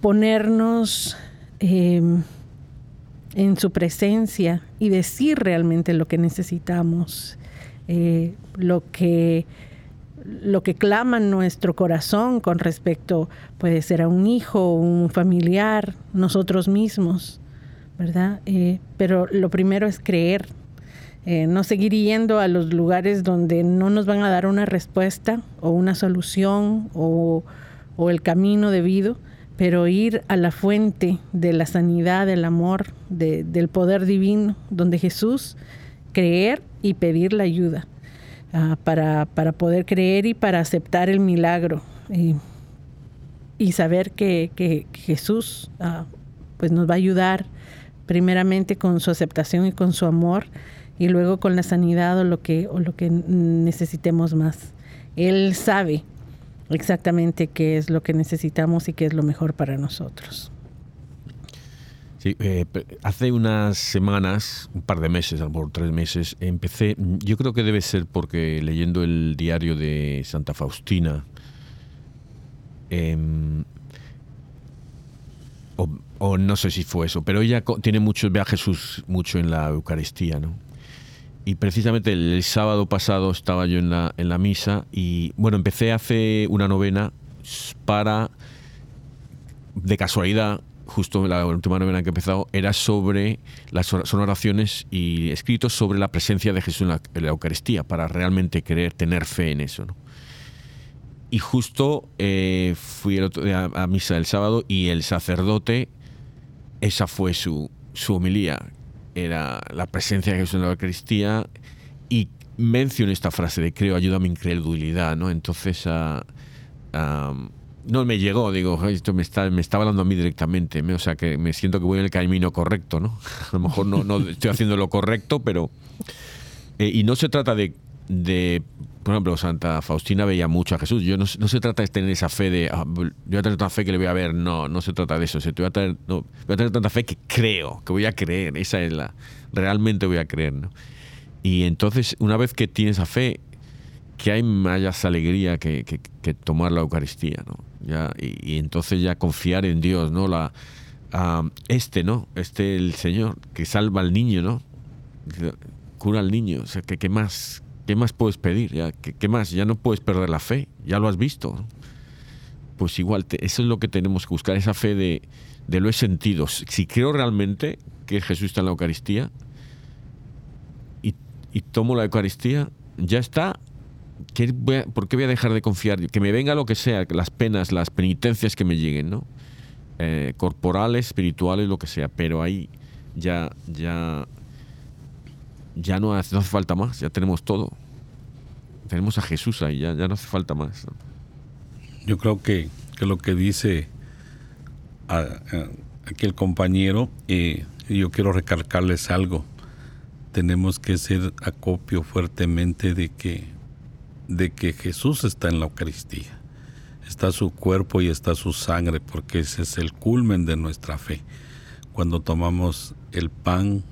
Speaker 1: ponernos em, en su presencia y decir realmente lo que necesitamos, eh, lo que lo que clama nuestro corazón con respecto, puede ser a un hijo, un familiar, nosotros mismos, ¿verdad? Eh, pero lo primero es creer, eh, no seguir yendo a los lugares donde no nos van a dar una respuesta o una solución o, el camino debido, pero ir a la fuente de la sanidad, del amor, del poder divino, donde Jesús, creer y pedir la ayuda. Ah, para, poder creer y para aceptar el milagro y saber que, Jesús ah, pues nos va a ayudar primeramente con su aceptación y con su amor y luego con la sanidad o lo que, o lo que necesitemos más. Él sabe exactamente qué es lo que necesitamos y qué es lo mejor para nosotros.
Speaker 3: Sí, eh, hace unas semanas, un par de meses, a lo mejor tres meses, empecé, yo creo que debe ser porque leyendo el diario de Santa Faustina, em, o, no sé si fue eso, pero ella tiene mucho, ve a Jesús mucho en la Eucaristía, ¿no? Y precisamente el, sábado pasado estaba yo en la, en la misa y, bueno, empecé hace una novena para, de casualidad, justo la última novena que he empezado, era sobre las son oraciones y escritos sobre la presencia de Jesús en la, Eucaristía, para realmente querer tener fe en eso. y justo eh, fui el otro día a misa el sábado y el sacerdote, esa fue su, su homilía. Era la presencia de Jesús en la Eucaristía y mencionó esta frase de creo ayuda a mi incredulidad, ¿no? Entonces, ah, no me llegó, digo, esto me está, me está hablando a mí directamente, o sea que me siento que voy en el camino correcto, ¿no? A lo mejor no, no estoy haciendo lo correcto, pero... Eh, y no se trata de, de, por ejemplo, Santa Faustina veía mucho a Jesús. Yo no, se trata de tener esa fe de, ah, yo voy a tener tanta fe que le voy a ver. No, no se trata de eso. Se, voy, a tener, no, voy a tener tanta fe que creo, que voy a creer. Esa es la, realmente voy a creer, ¿no? Y entonces, una vez que tienes esa fe, que hay más alegría que, que, tomar la Eucaristía, ¿no? Ya, y, entonces ya confiar en Dios, ¿no? La, este, ¿no? Este el Señor, que salva al niño, ¿no? Cura al niño. O sea, que qué más, qué más puedes pedir? Ya, ¿qué, más? Ya no puedes perder la fe, ya lo has visto. Pues igual, eso es lo que tenemos que buscar, esa fe de, de lo he sentido. Si creo realmente que Jesús está en la Eucaristía y, y tomo la Eucaristía, ya está, ¿por qué voy a dejar de confiar? Que me venga lo que sea, las penas, las penitencias que me lleguen, ¿no? Eh, corporales, espirituales, lo que sea, pero ahí ya, ya, ya no hace, falta más, ya tenemos todo. Tenemos a Jesús ahí, ya, ya no hace falta más.
Speaker 2: Yo creo que, lo que dice aquí el compañero, eh, yo quiero recalcarles algo. Tenemos que ser acopio fuertemente de que de que Jesús está en la Eucaristía. Está su cuerpo y está su sangre, porque ese es el culmen de nuestra fe. Cuando tomamos el pan,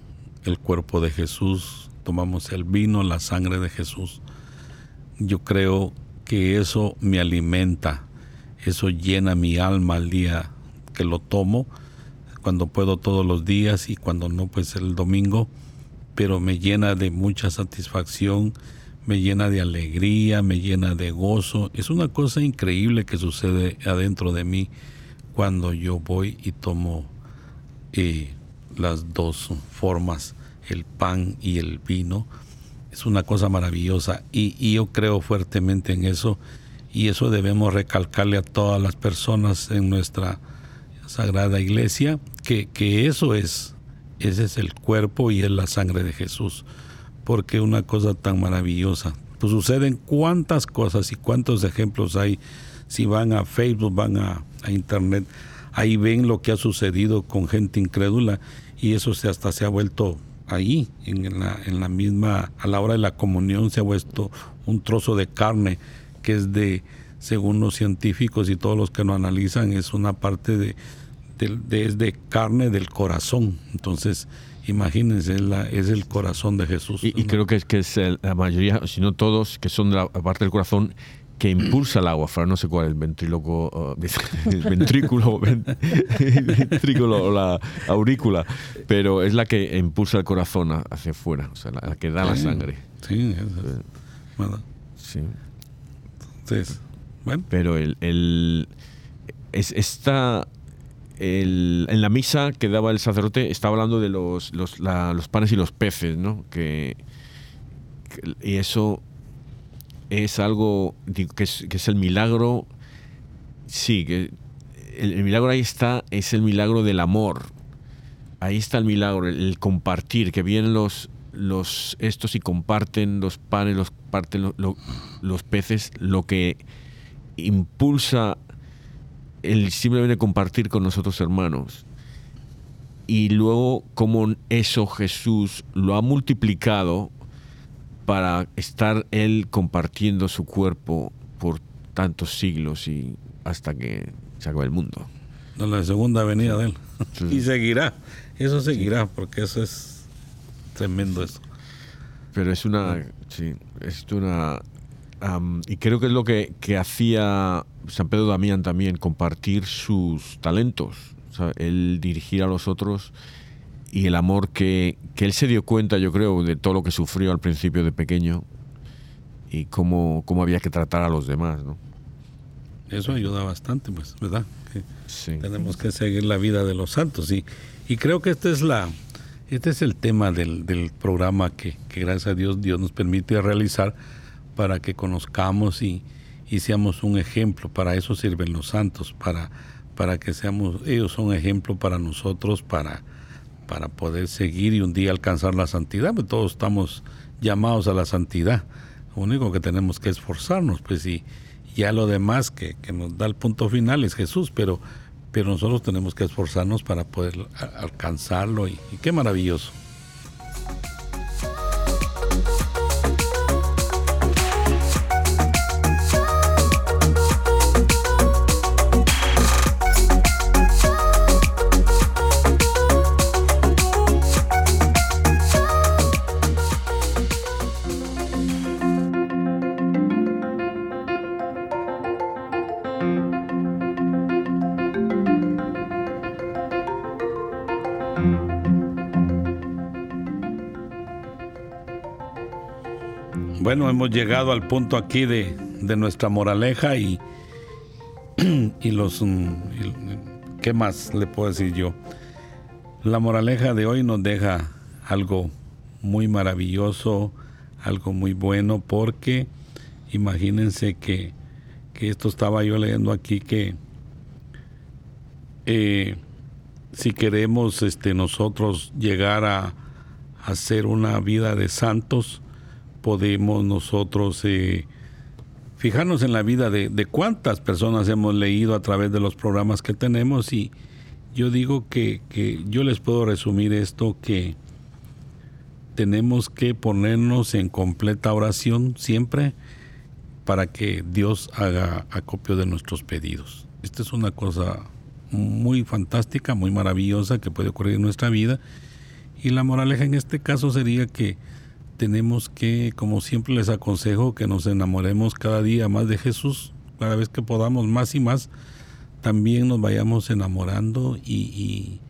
Speaker 2: el cuerpo de Jesús, tomamos el vino, la sangre de Jesús, yo creo que eso me alimenta, eso llena mi alma al día que lo tomo, cuando puedo todos los días y cuando no, pues el domingo, pero me llena de mucha satisfacción me llena de alegría, me llena de gozo. Es una cosa increíble que sucede adentro de mí cuando yo voy y tomo eh, las dos formas, el pan y el vino. Es una cosa maravillosa y, yo creo fuertemente en eso y eso debemos recalcarle a todas las personas en nuestra sagrada iglesia que, que eso es, ese es el cuerpo y es la sangre de Jesús porque una cosa tan maravillosa. Pues suceden cuántas cosas y cuántos ejemplos hay. Si van a Facebook, van a, Internet, ahí ven lo que ha sucedido con gente incrédula y eso se hasta se ha vuelto ahí, en la, en la misma, a la hora de la comunión se ha vuelto un trozo de carne que es de, según los científicos y todos los que lo analizan, es una parte de, de, es de carne del corazón. Entonces, Imagínense, es, el corazón de Jesús.
Speaker 3: Y, creo que es, que es la mayoría, si no todos, que son de la parte del corazón que impulsa el agua, no sé cuál, el ventríloco, el ventrículo, ventrículo o la aurícula, pero es la que impulsa el corazón hacia afuera, o sea, la, que da la sangre.
Speaker 2: Sí, bueno.
Speaker 3: sí. Entonces, bueno. Pero el, el es, esta en la misa que daba el sacerdote estaba hablando de los, los, panes y los peces, ¿no? Que, y eso es algo que es, el milagro, sí, que el, milagro ahí está, es el milagro del amor. Ahí está el milagro, el, compartir, que vienen los, los estos y comparten los panes, los parten los peces, lo que impulsa el simplemente compartir con nosotros hermanos. Y luego cómo eso Jesús lo ha multiplicado para estar Él compartiendo su cuerpo por tantos siglos y hasta que se acabe el mundo.
Speaker 2: la segunda venida de Él. y seguirá, eso seguirá, porque eso es tremendo eso.
Speaker 3: Pero es una, sí, es una y creo que es lo que, hacía San Pedro Damián también, compartir sus talentos, el dirigir a los otros y el amor que, él se dio cuenta, yo creo, de todo lo que sufrió al principio de pequeño y cómo, cómo había que tratar a los demás. ¿no?
Speaker 2: Eso ayuda bastante, pues, ¿verdad? Tenemos que seguir la vida de los santos y, y creo que este es la... Este es el tema del, del programa que, que gracias a Dios Dios nos permite realizar para que conozcamos y, y seamos un ejemplo. Para eso sirven los santos, para, para que seamos, ellos son ejemplo para nosotros, para, para poder seguir y un día alcanzar la santidad. Pues todos estamos llamados a la santidad. Lo único que tenemos que esforzarnos, pues y ya lo demás que, que nos da el punto final es Jesús, pero, pero nosotros tenemos que esforzarnos para poder alcanzarlo y qué maravilloso. Bueno, hemos llegado al punto aquí de, nuestra moraleja y, y los... Mm, ¿Qué más le puedo decir yo? La moraleja de hoy nos deja algo muy maravilloso, algo muy bueno, porque imagínense que, esto estaba yo leyendo aquí que eh, si queremos este, nosotros llegar a hacer una vida de santos, podemos nosotros eh, fijarnos en la vida de, cuántas personas hemos leído a través de los programas que tenemos y yo digo que, que yo les puedo resumir esto que tenemos que ponernos en completa oración siempre para que Dios haga acopio de nuestros pedidos. Esta es una cosa muy fantástica, muy maravillosa que puede ocurrir en nuestra vida. Y la moraleja en este caso sería que tenemos que, como siempre les aconsejo, que nos enamoremos cada día más de Jesús, cada vez que podamos más y más, también nos vayamos enamorando y,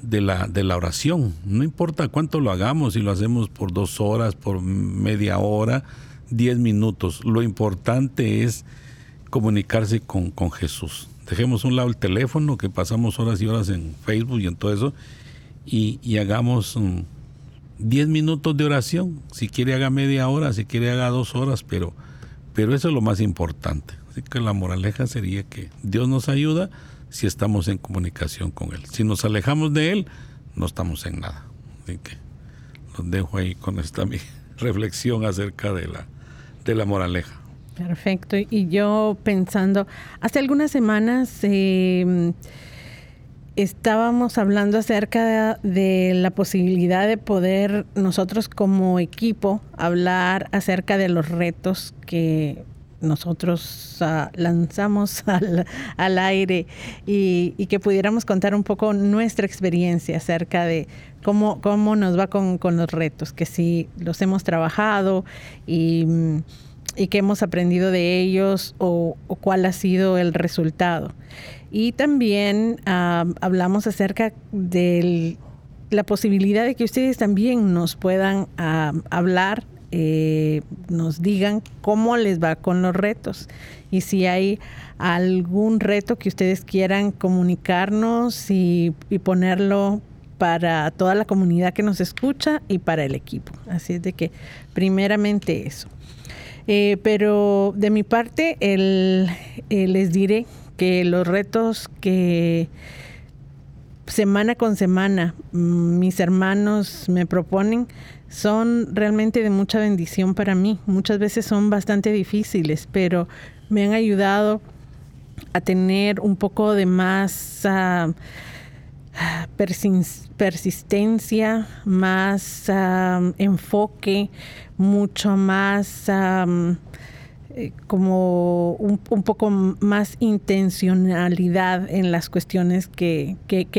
Speaker 2: de, la, de la oración. No importa cuánto lo hagamos, si lo hacemos por dos horas, por media hora, diez minutos. Lo importante es comunicarse con, con Jesús. Dejemos un lado el teléfono, que pasamos horas y horas en Facebook y en todo eso, y, y hagamos... 10 minutos de oración, si quiere haga media hora, si quiere haga dos horas, pero, pero eso es lo más importante. Así que la moraleja sería que Dios nos ayuda si estamos en comunicación con Él. Si nos alejamos de Él, no estamos en nada. Así que los dejo ahí con esta mi reflexión acerca de la, de la moraleja.
Speaker 1: Perfecto. Y yo pensando, hace algunas semanas... Eh, estábamos hablando acerca de, la posibilidad de poder nosotros como equipo hablar acerca de los retos que nosotros ah, lanzamos al, aire y, que pudiéramos contar un poco nuestra experiencia acerca de cómo, cómo nos va con, los retos, que si los hemos trabajado y, y que hemos aprendido de ellos o cuál ha sido el resultado. Y también hablamos acerca de la posibilidad de que ustedes también nos puedan hablar, eh, nos digan cómo les va con los retos y si hay algún reto que ustedes quieran comunicarnos y, ponerlo para toda la comunidad que nos escucha y para el equipo. Así es de que primeramente eso. Eh, pero de mi parte, el, eh, les diré los retos que semana con semana mm, mis hermanos me proponen son realmente de mucha bendición para mí. Muchas veces son bastante difíciles, pero me han ayudado a tener un poco de más ah, persistencia, más ah, enfoque, mucho más... Ah, eh, como un, poco más intencionalidad en las cuestiones que,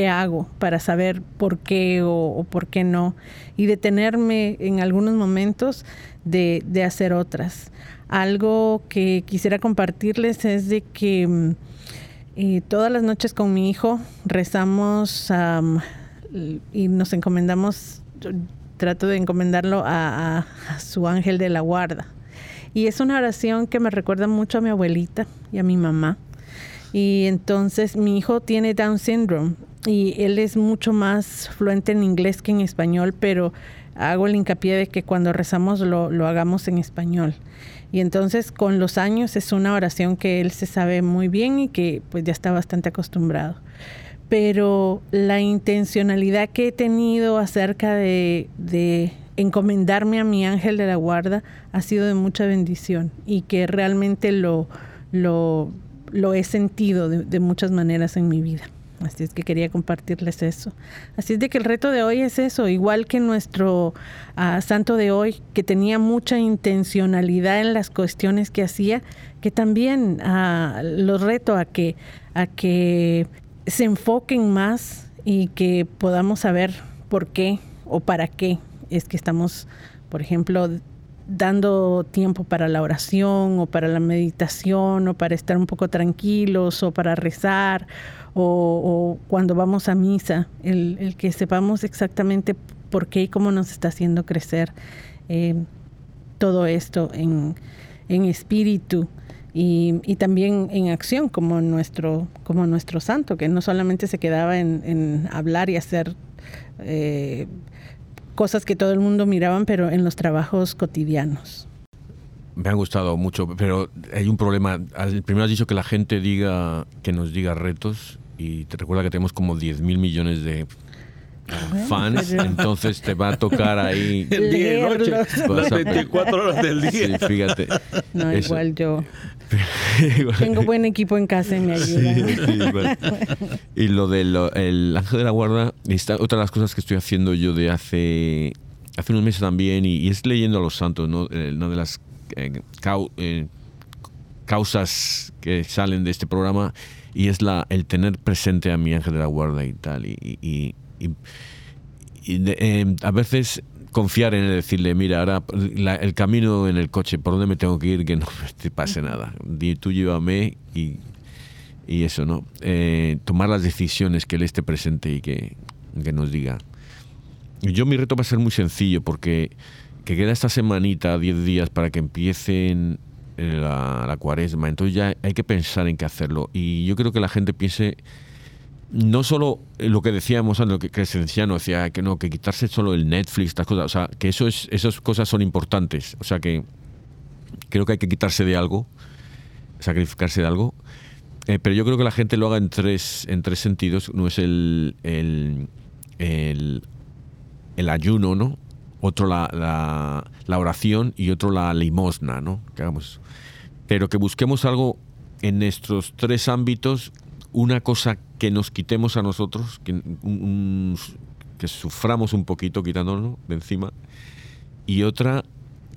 Speaker 1: hago para saber por qué o, por qué no y detenerme en algunos momentos de, hacer otras. Algo que quisiera compartirles es de que mm, eh, todas las noches con mi hijo rezamos y nos encomendamos, trato de encomendarlo a su ángel de la guarda y es una oración que me recuerda mucho a mi abuelita y a mi mamá. Y entonces mi hijo tiene Down syndrome y él es mucho más fluente en inglés que en español, pero hago el hincapié de que cuando rezamos lo, lo hagamos en español. Y entonces con los años es una oración que él se sabe muy bien y que pues ya está bastante acostumbrado. Pero la intencionalidad que he tenido acerca de, de encomendarme a mi ángel de la guarda ha sido de mucha bendición y que realmente lo, lo, he sentido de, muchas maneras en mi vida. Así es que quería compartirles eso. Así es de que el reto de hoy es eso, igual que nuestro uh, santo de hoy, que tenía mucha intencionalidad en las cuestiones que hacía, que también uh, los reto a que, a que se enfoquen más y que podamos saber por qué o para qué es que estamos, por ejemplo, dando tiempo para la oración o para la meditación o para estar un poco tranquilos o para rezar o, cuando vamos a misa, el, que sepamos exactamente por qué y cómo nos está haciendo crecer eh, todo esto en, en espíritu. Y, también en acción como nuestro, como nuestro santo, que no solamente se quedaba en, en hablar y hacer eh, cosas que todo el mundo miraban, pero en los trabajos cotidianos.
Speaker 3: Me han gustado mucho, pero hay un problema. Primero has dicho que la gente diga, que nos diga retos, y te recuerda que tenemos como 10 mil millones de fans, pero... entonces te va a tocar ahí
Speaker 2: el día y noche, las 24 horas del día.
Speaker 3: Sí, fíjate.
Speaker 1: No, Eso. igual yo tengo buen equipo en casa y me ayuda.
Speaker 3: Sí, sí, bueno. Y lo del el ángel de la guarda, está otra de las cosas que estoy haciendo yo de hace hace unos meses también y, y es leyendo a los santos, ¿no? Eh, una de las eh, cau, eh, causas que salen de este programa y es la el tener presente a mi ángel de la guarda y tal y, y, y, y eh, a veces confiar en él, decirle, mira, ahora la, el camino en el coche, ¿por dónde me tengo que ir? Que no te pase nada. Tú llévame y, y eso, ¿no? Eh, tomar las decisiones que él esté presente y que, que nos diga. Yo mi reto va a ser muy sencillo porque que queda esta semanita, 10 días para que empiecen la, la cuaresma, entonces ya hay que pensar en qué hacerlo. Y yo creo que la gente piense no solo lo que decíamos antes, que, Esenciano decía que no, que quitarse solo el Netflix, estas cosas, o sea, que eso es, esas cosas son importantes, o sea que creo que hay que quitarse de algo, sacrificarse de algo, eh, pero yo creo que la gente lo haga en tres, en tres sentidos, uno es el, el, el, el ayuno, ¿no? Otro la, la, la, oración y otro la limosna, ¿no? Que hagamos. Pero que busquemos algo en nuestros tres ámbitos una cosa que nos quitemos a nosotros, que, un, que suframos un poquito quitándonos de encima, y otra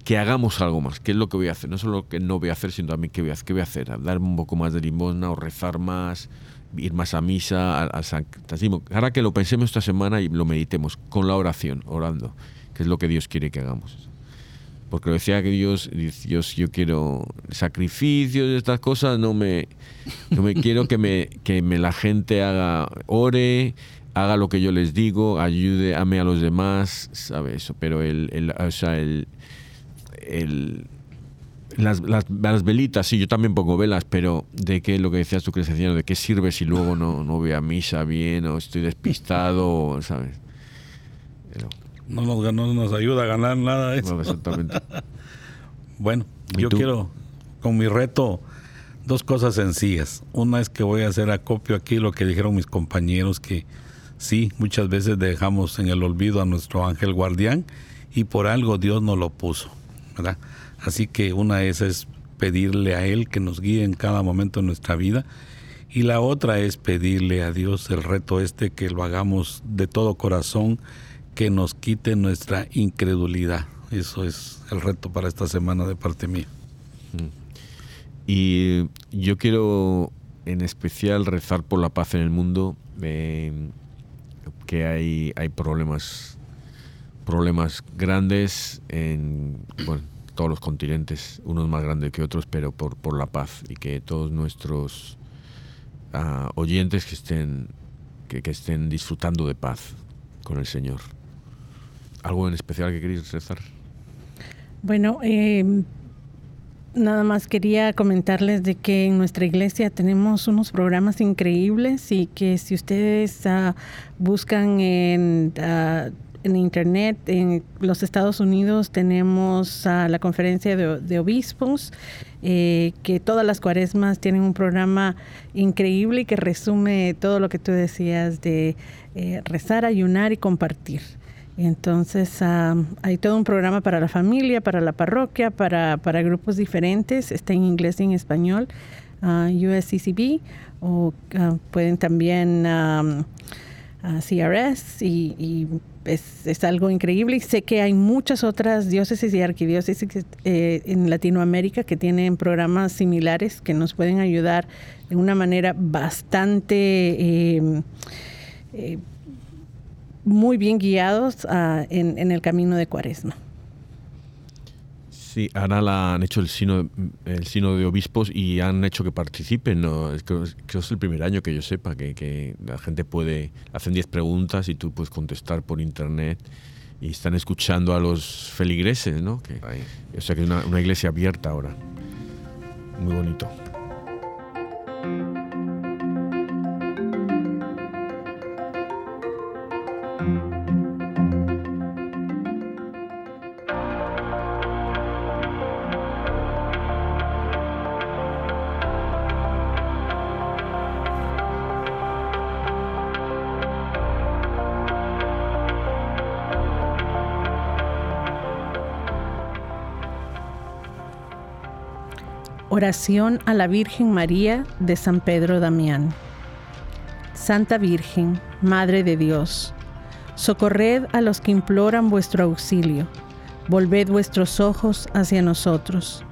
Speaker 3: que hagamos algo más, que es lo que voy a hacer, no solo lo que no voy a hacer, sino también qué voy a, qué voy a hacer, dar un poco más de limosna o rezar más, ir más a misa, al santísimo. Ahora que lo pensemos esta semana y lo meditemos con la oración, orando, que es lo que Dios quiere que hagamos porque decía que Dios, Dios, yo quiero sacrificios, estas cosas, no me, no me quiero que me, que me la gente haga, ore, haga lo que yo les digo, ayude, ame a los demás, ¿sabes? Eso, pero el, el, o sea, el, el las, las, las, velitas, sí, yo también pongo velas, pero de qué lo que decías tú, Cristiano, de qué sirve si luego no, no voy a misa bien o estoy despistado, ¿sabes?
Speaker 2: No nos, no nos ayuda a ganar nada de eso.
Speaker 3: No, exactamente.
Speaker 2: bueno, yo tú? quiero, con mi reto, dos cosas sencillas. Una es que voy a hacer acopio aquí lo que dijeron mis compañeros, que sí, muchas veces dejamos en el olvido a nuestro ángel guardián y por algo Dios nos lo puso, ¿verdad? Así que una es, es pedirle a Él que nos guíe en cada momento de nuestra vida y la otra es pedirle a Dios el reto este que lo hagamos de todo corazón que nos quite nuestra incredulidad. Eso es el reto para esta semana de parte mía.
Speaker 3: Y yo quiero en especial rezar por la paz en el mundo, que hay, hay problemas, problemas grandes en todos los continentes, unos más grandes que otros, pero por, por la paz y que todos nuestros uh, oyentes que estén, que, que estén disfrutando de paz con el Señor. ¿Algo en especial que queréis rezar?
Speaker 1: Bueno, eh, nada más quería comentarles de que en nuestra iglesia tenemos unos programas increíbles y que si ustedes ah, buscan en, ah, en internet, en los Estados Unidos tenemos ah, la conferencia de, obispos, eh, que todas las cuaresmas tienen un programa increíble y que resume todo lo que tú decías de eh, rezar, ayunar y compartir. Entonces hay todo un programa para la familia, para la parroquia, para, para grupos diferentes. Está en inglés y en español, uh, USCCB, o pueden también CRS y, es, algo increíble. Y sé que hay muchas otras diócesis y arquidiócesis eh, en Latinoamérica que tienen programas similares que nos pueden ayudar de una manera bastante... Eh, eh, muy bien guiados uh, en, en, el camino de Cuaresma.
Speaker 4: Sí, ahora la han hecho el sino, el sino de obispos y han hecho que participen. ¿no? Creo que es el primer año que yo sepa que, que la gente puede, hacen 10 preguntas y tú puedes contestar por internet y están escuchando a los feligreses, ¿no? Que, o sea que es una, una iglesia abierta ahora. Muy bonito.
Speaker 1: Oración a la Virgen María de San Pedro Damián. Santa Virgen, Madre de Dios, socorred a los que imploran vuestro auxilio, volved vuestros ojos hacia nosotros.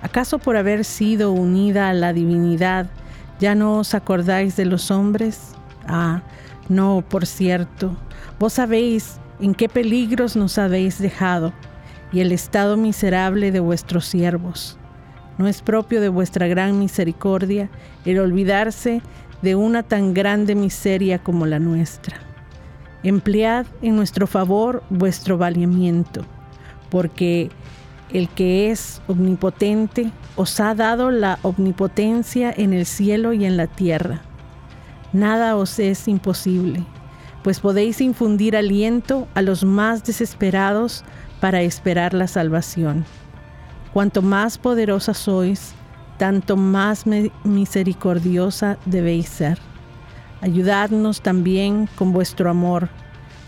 Speaker 1: ¿Acaso por haber sido unida a la divinidad ya no os acordáis de los hombres? Ah, no, por cierto, vos sabéis en qué peligros nos habéis dejado y el estado miserable de vuestros siervos no es propio de vuestra gran misericordia el olvidarse de una tan grande miseria como la nuestra. Emplead en nuestro favor vuestro valimiento, porque el que es omnipotente os ha dado la omnipotencia en el cielo y en la tierra. Nada os es imposible, pues podéis infundir aliento a los más desesperados para esperar la salvación. Cuanto más poderosa sois, tanto más misericordiosa debéis ser. Ayudadnos también con vuestro amor.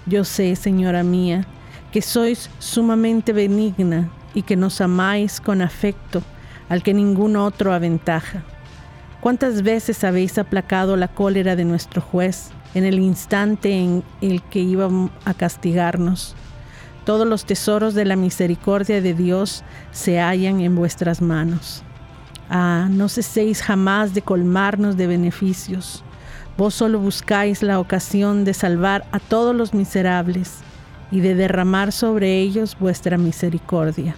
Speaker 1: Yo sé, Señora mía, que sois sumamente benigna y que nos amáis con afecto al que ningún otro aventaja. ¿Cuántas veces habéis aplacado la cólera de nuestro juez en el instante en el que iba a castigarnos? Todos los tesoros de la misericordia de Dios se hallan en vuestras manos. Ah, no ceséis jamás de colmarnos de beneficios. Vos solo buscáis la ocasión de salvar a todos los miserables y de derramar sobre ellos vuestra misericordia.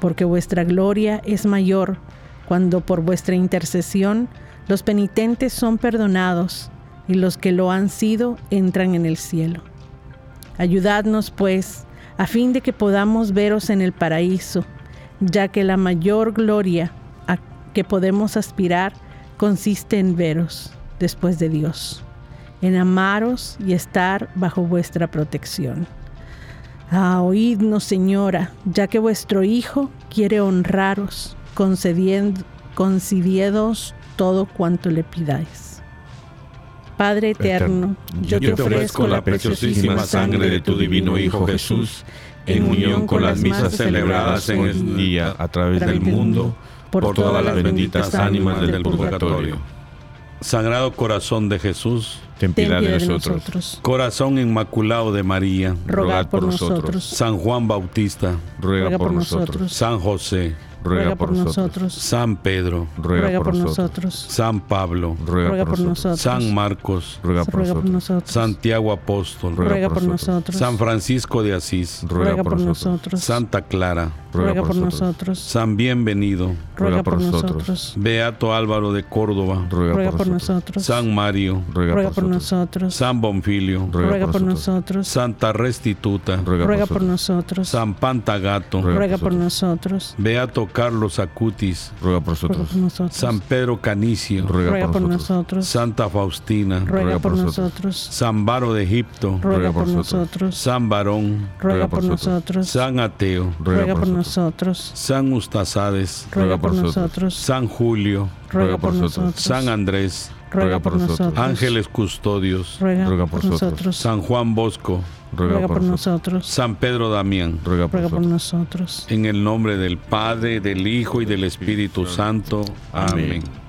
Speaker 1: Porque vuestra gloria es mayor cuando por vuestra intercesión los penitentes son perdonados y los que lo han sido entran en el cielo. Ayudadnos, pues, a fin de que podamos veros en el paraíso, ya que la mayor gloria a que podemos aspirar consiste en veros después de Dios, en amaros y estar bajo vuestra protección. Ah, oídnos, Señora, ya que vuestro Hijo quiere honraros, concediendo, todo cuanto le pidáis. Padre eterno,
Speaker 2: yo te ofrezco la preciosísima sangre de tu divino Hijo Jesús, en unión con las misas celebradas en el día a través del mundo, por todas las benditas ánimas del purgatorio. Sagrado Corazón de Jesús,
Speaker 1: ten piedad de nosotros.
Speaker 2: Corazón Inmaculado de María,
Speaker 1: rogad por nosotros.
Speaker 2: San Juan Bautista,
Speaker 4: ruega por nosotros.
Speaker 2: San José,
Speaker 1: ruega, por, nosotros.
Speaker 2: San Pedro,
Speaker 1: ruega, por, nosotros.
Speaker 2: San Pablo,
Speaker 1: ruega, por nosotros.
Speaker 2: San Marcos,
Speaker 4: ruega por nosotros.
Speaker 2: Santiago Apóstol,
Speaker 1: ruega por nosotros.
Speaker 2: San Francisco de Asís,
Speaker 1: ruega por nosotros.
Speaker 2: Santa Clara,
Speaker 1: ruega por nosotros.
Speaker 2: San Bienvenido,
Speaker 1: ruega por nosotros.
Speaker 2: Beato Álvaro de Córdoba,
Speaker 1: ruega por nosotros.
Speaker 2: San Mario,
Speaker 1: ruega por nosotros.
Speaker 2: San Bonfilio,
Speaker 1: ruega por nosotros.
Speaker 2: Santa Restituta,
Speaker 1: ruega por nosotros.
Speaker 2: San Pantagato,
Speaker 1: ruega por nosotros.
Speaker 2: Beato Carlos Acutis,
Speaker 4: ruega por
Speaker 1: ruega
Speaker 4: nosotros.
Speaker 2: San Pedro Canicio,
Speaker 4: Ruega
Speaker 1: ruega por
Speaker 4: nosotros.
Speaker 1: nosotros.
Speaker 2: Santa Faustina,
Speaker 1: ruega por
Speaker 4: nosotros.
Speaker 1: nosotros.
Speaker 2: San Baro de Egipto,
Speaker 1: Ruega por nosotros.
Speaker 2: San Barón,
Speaker 1: Ruega por nosotros.
Speaker 2: San Ateo,
Speaker 1: Ruega por nosotros.
Speaker 2: San Ustazades,
Speaker 1: Ruega por
Speaker 4: nosotros.
Speaker 2: San Julio,
Speaker 1: Ruega por
Speaker 4: por nosotros.
Speaker 2: San Andrés,
Speaker 1: Ruega por nosotros.
Speaker 2: Ángeles Custodios,
Speaker 1: Ruega
Speaker 4: Ruega
Speaker 1: por nosotros.
Speaker 2: San Juan Bosco,
Speaker 1: Ruega por nosotros.
Speaker 2: San Pedro Damián.
Speaker 4: Ruega por
Speaker 1: Ruega por
Speaker 4: nosotros.
Speaker 1: nosotros.
Speaker 2: En el nombre del Padre, del Hijo y del Espíritu Santo. Amén.
Speaker 4: Amén.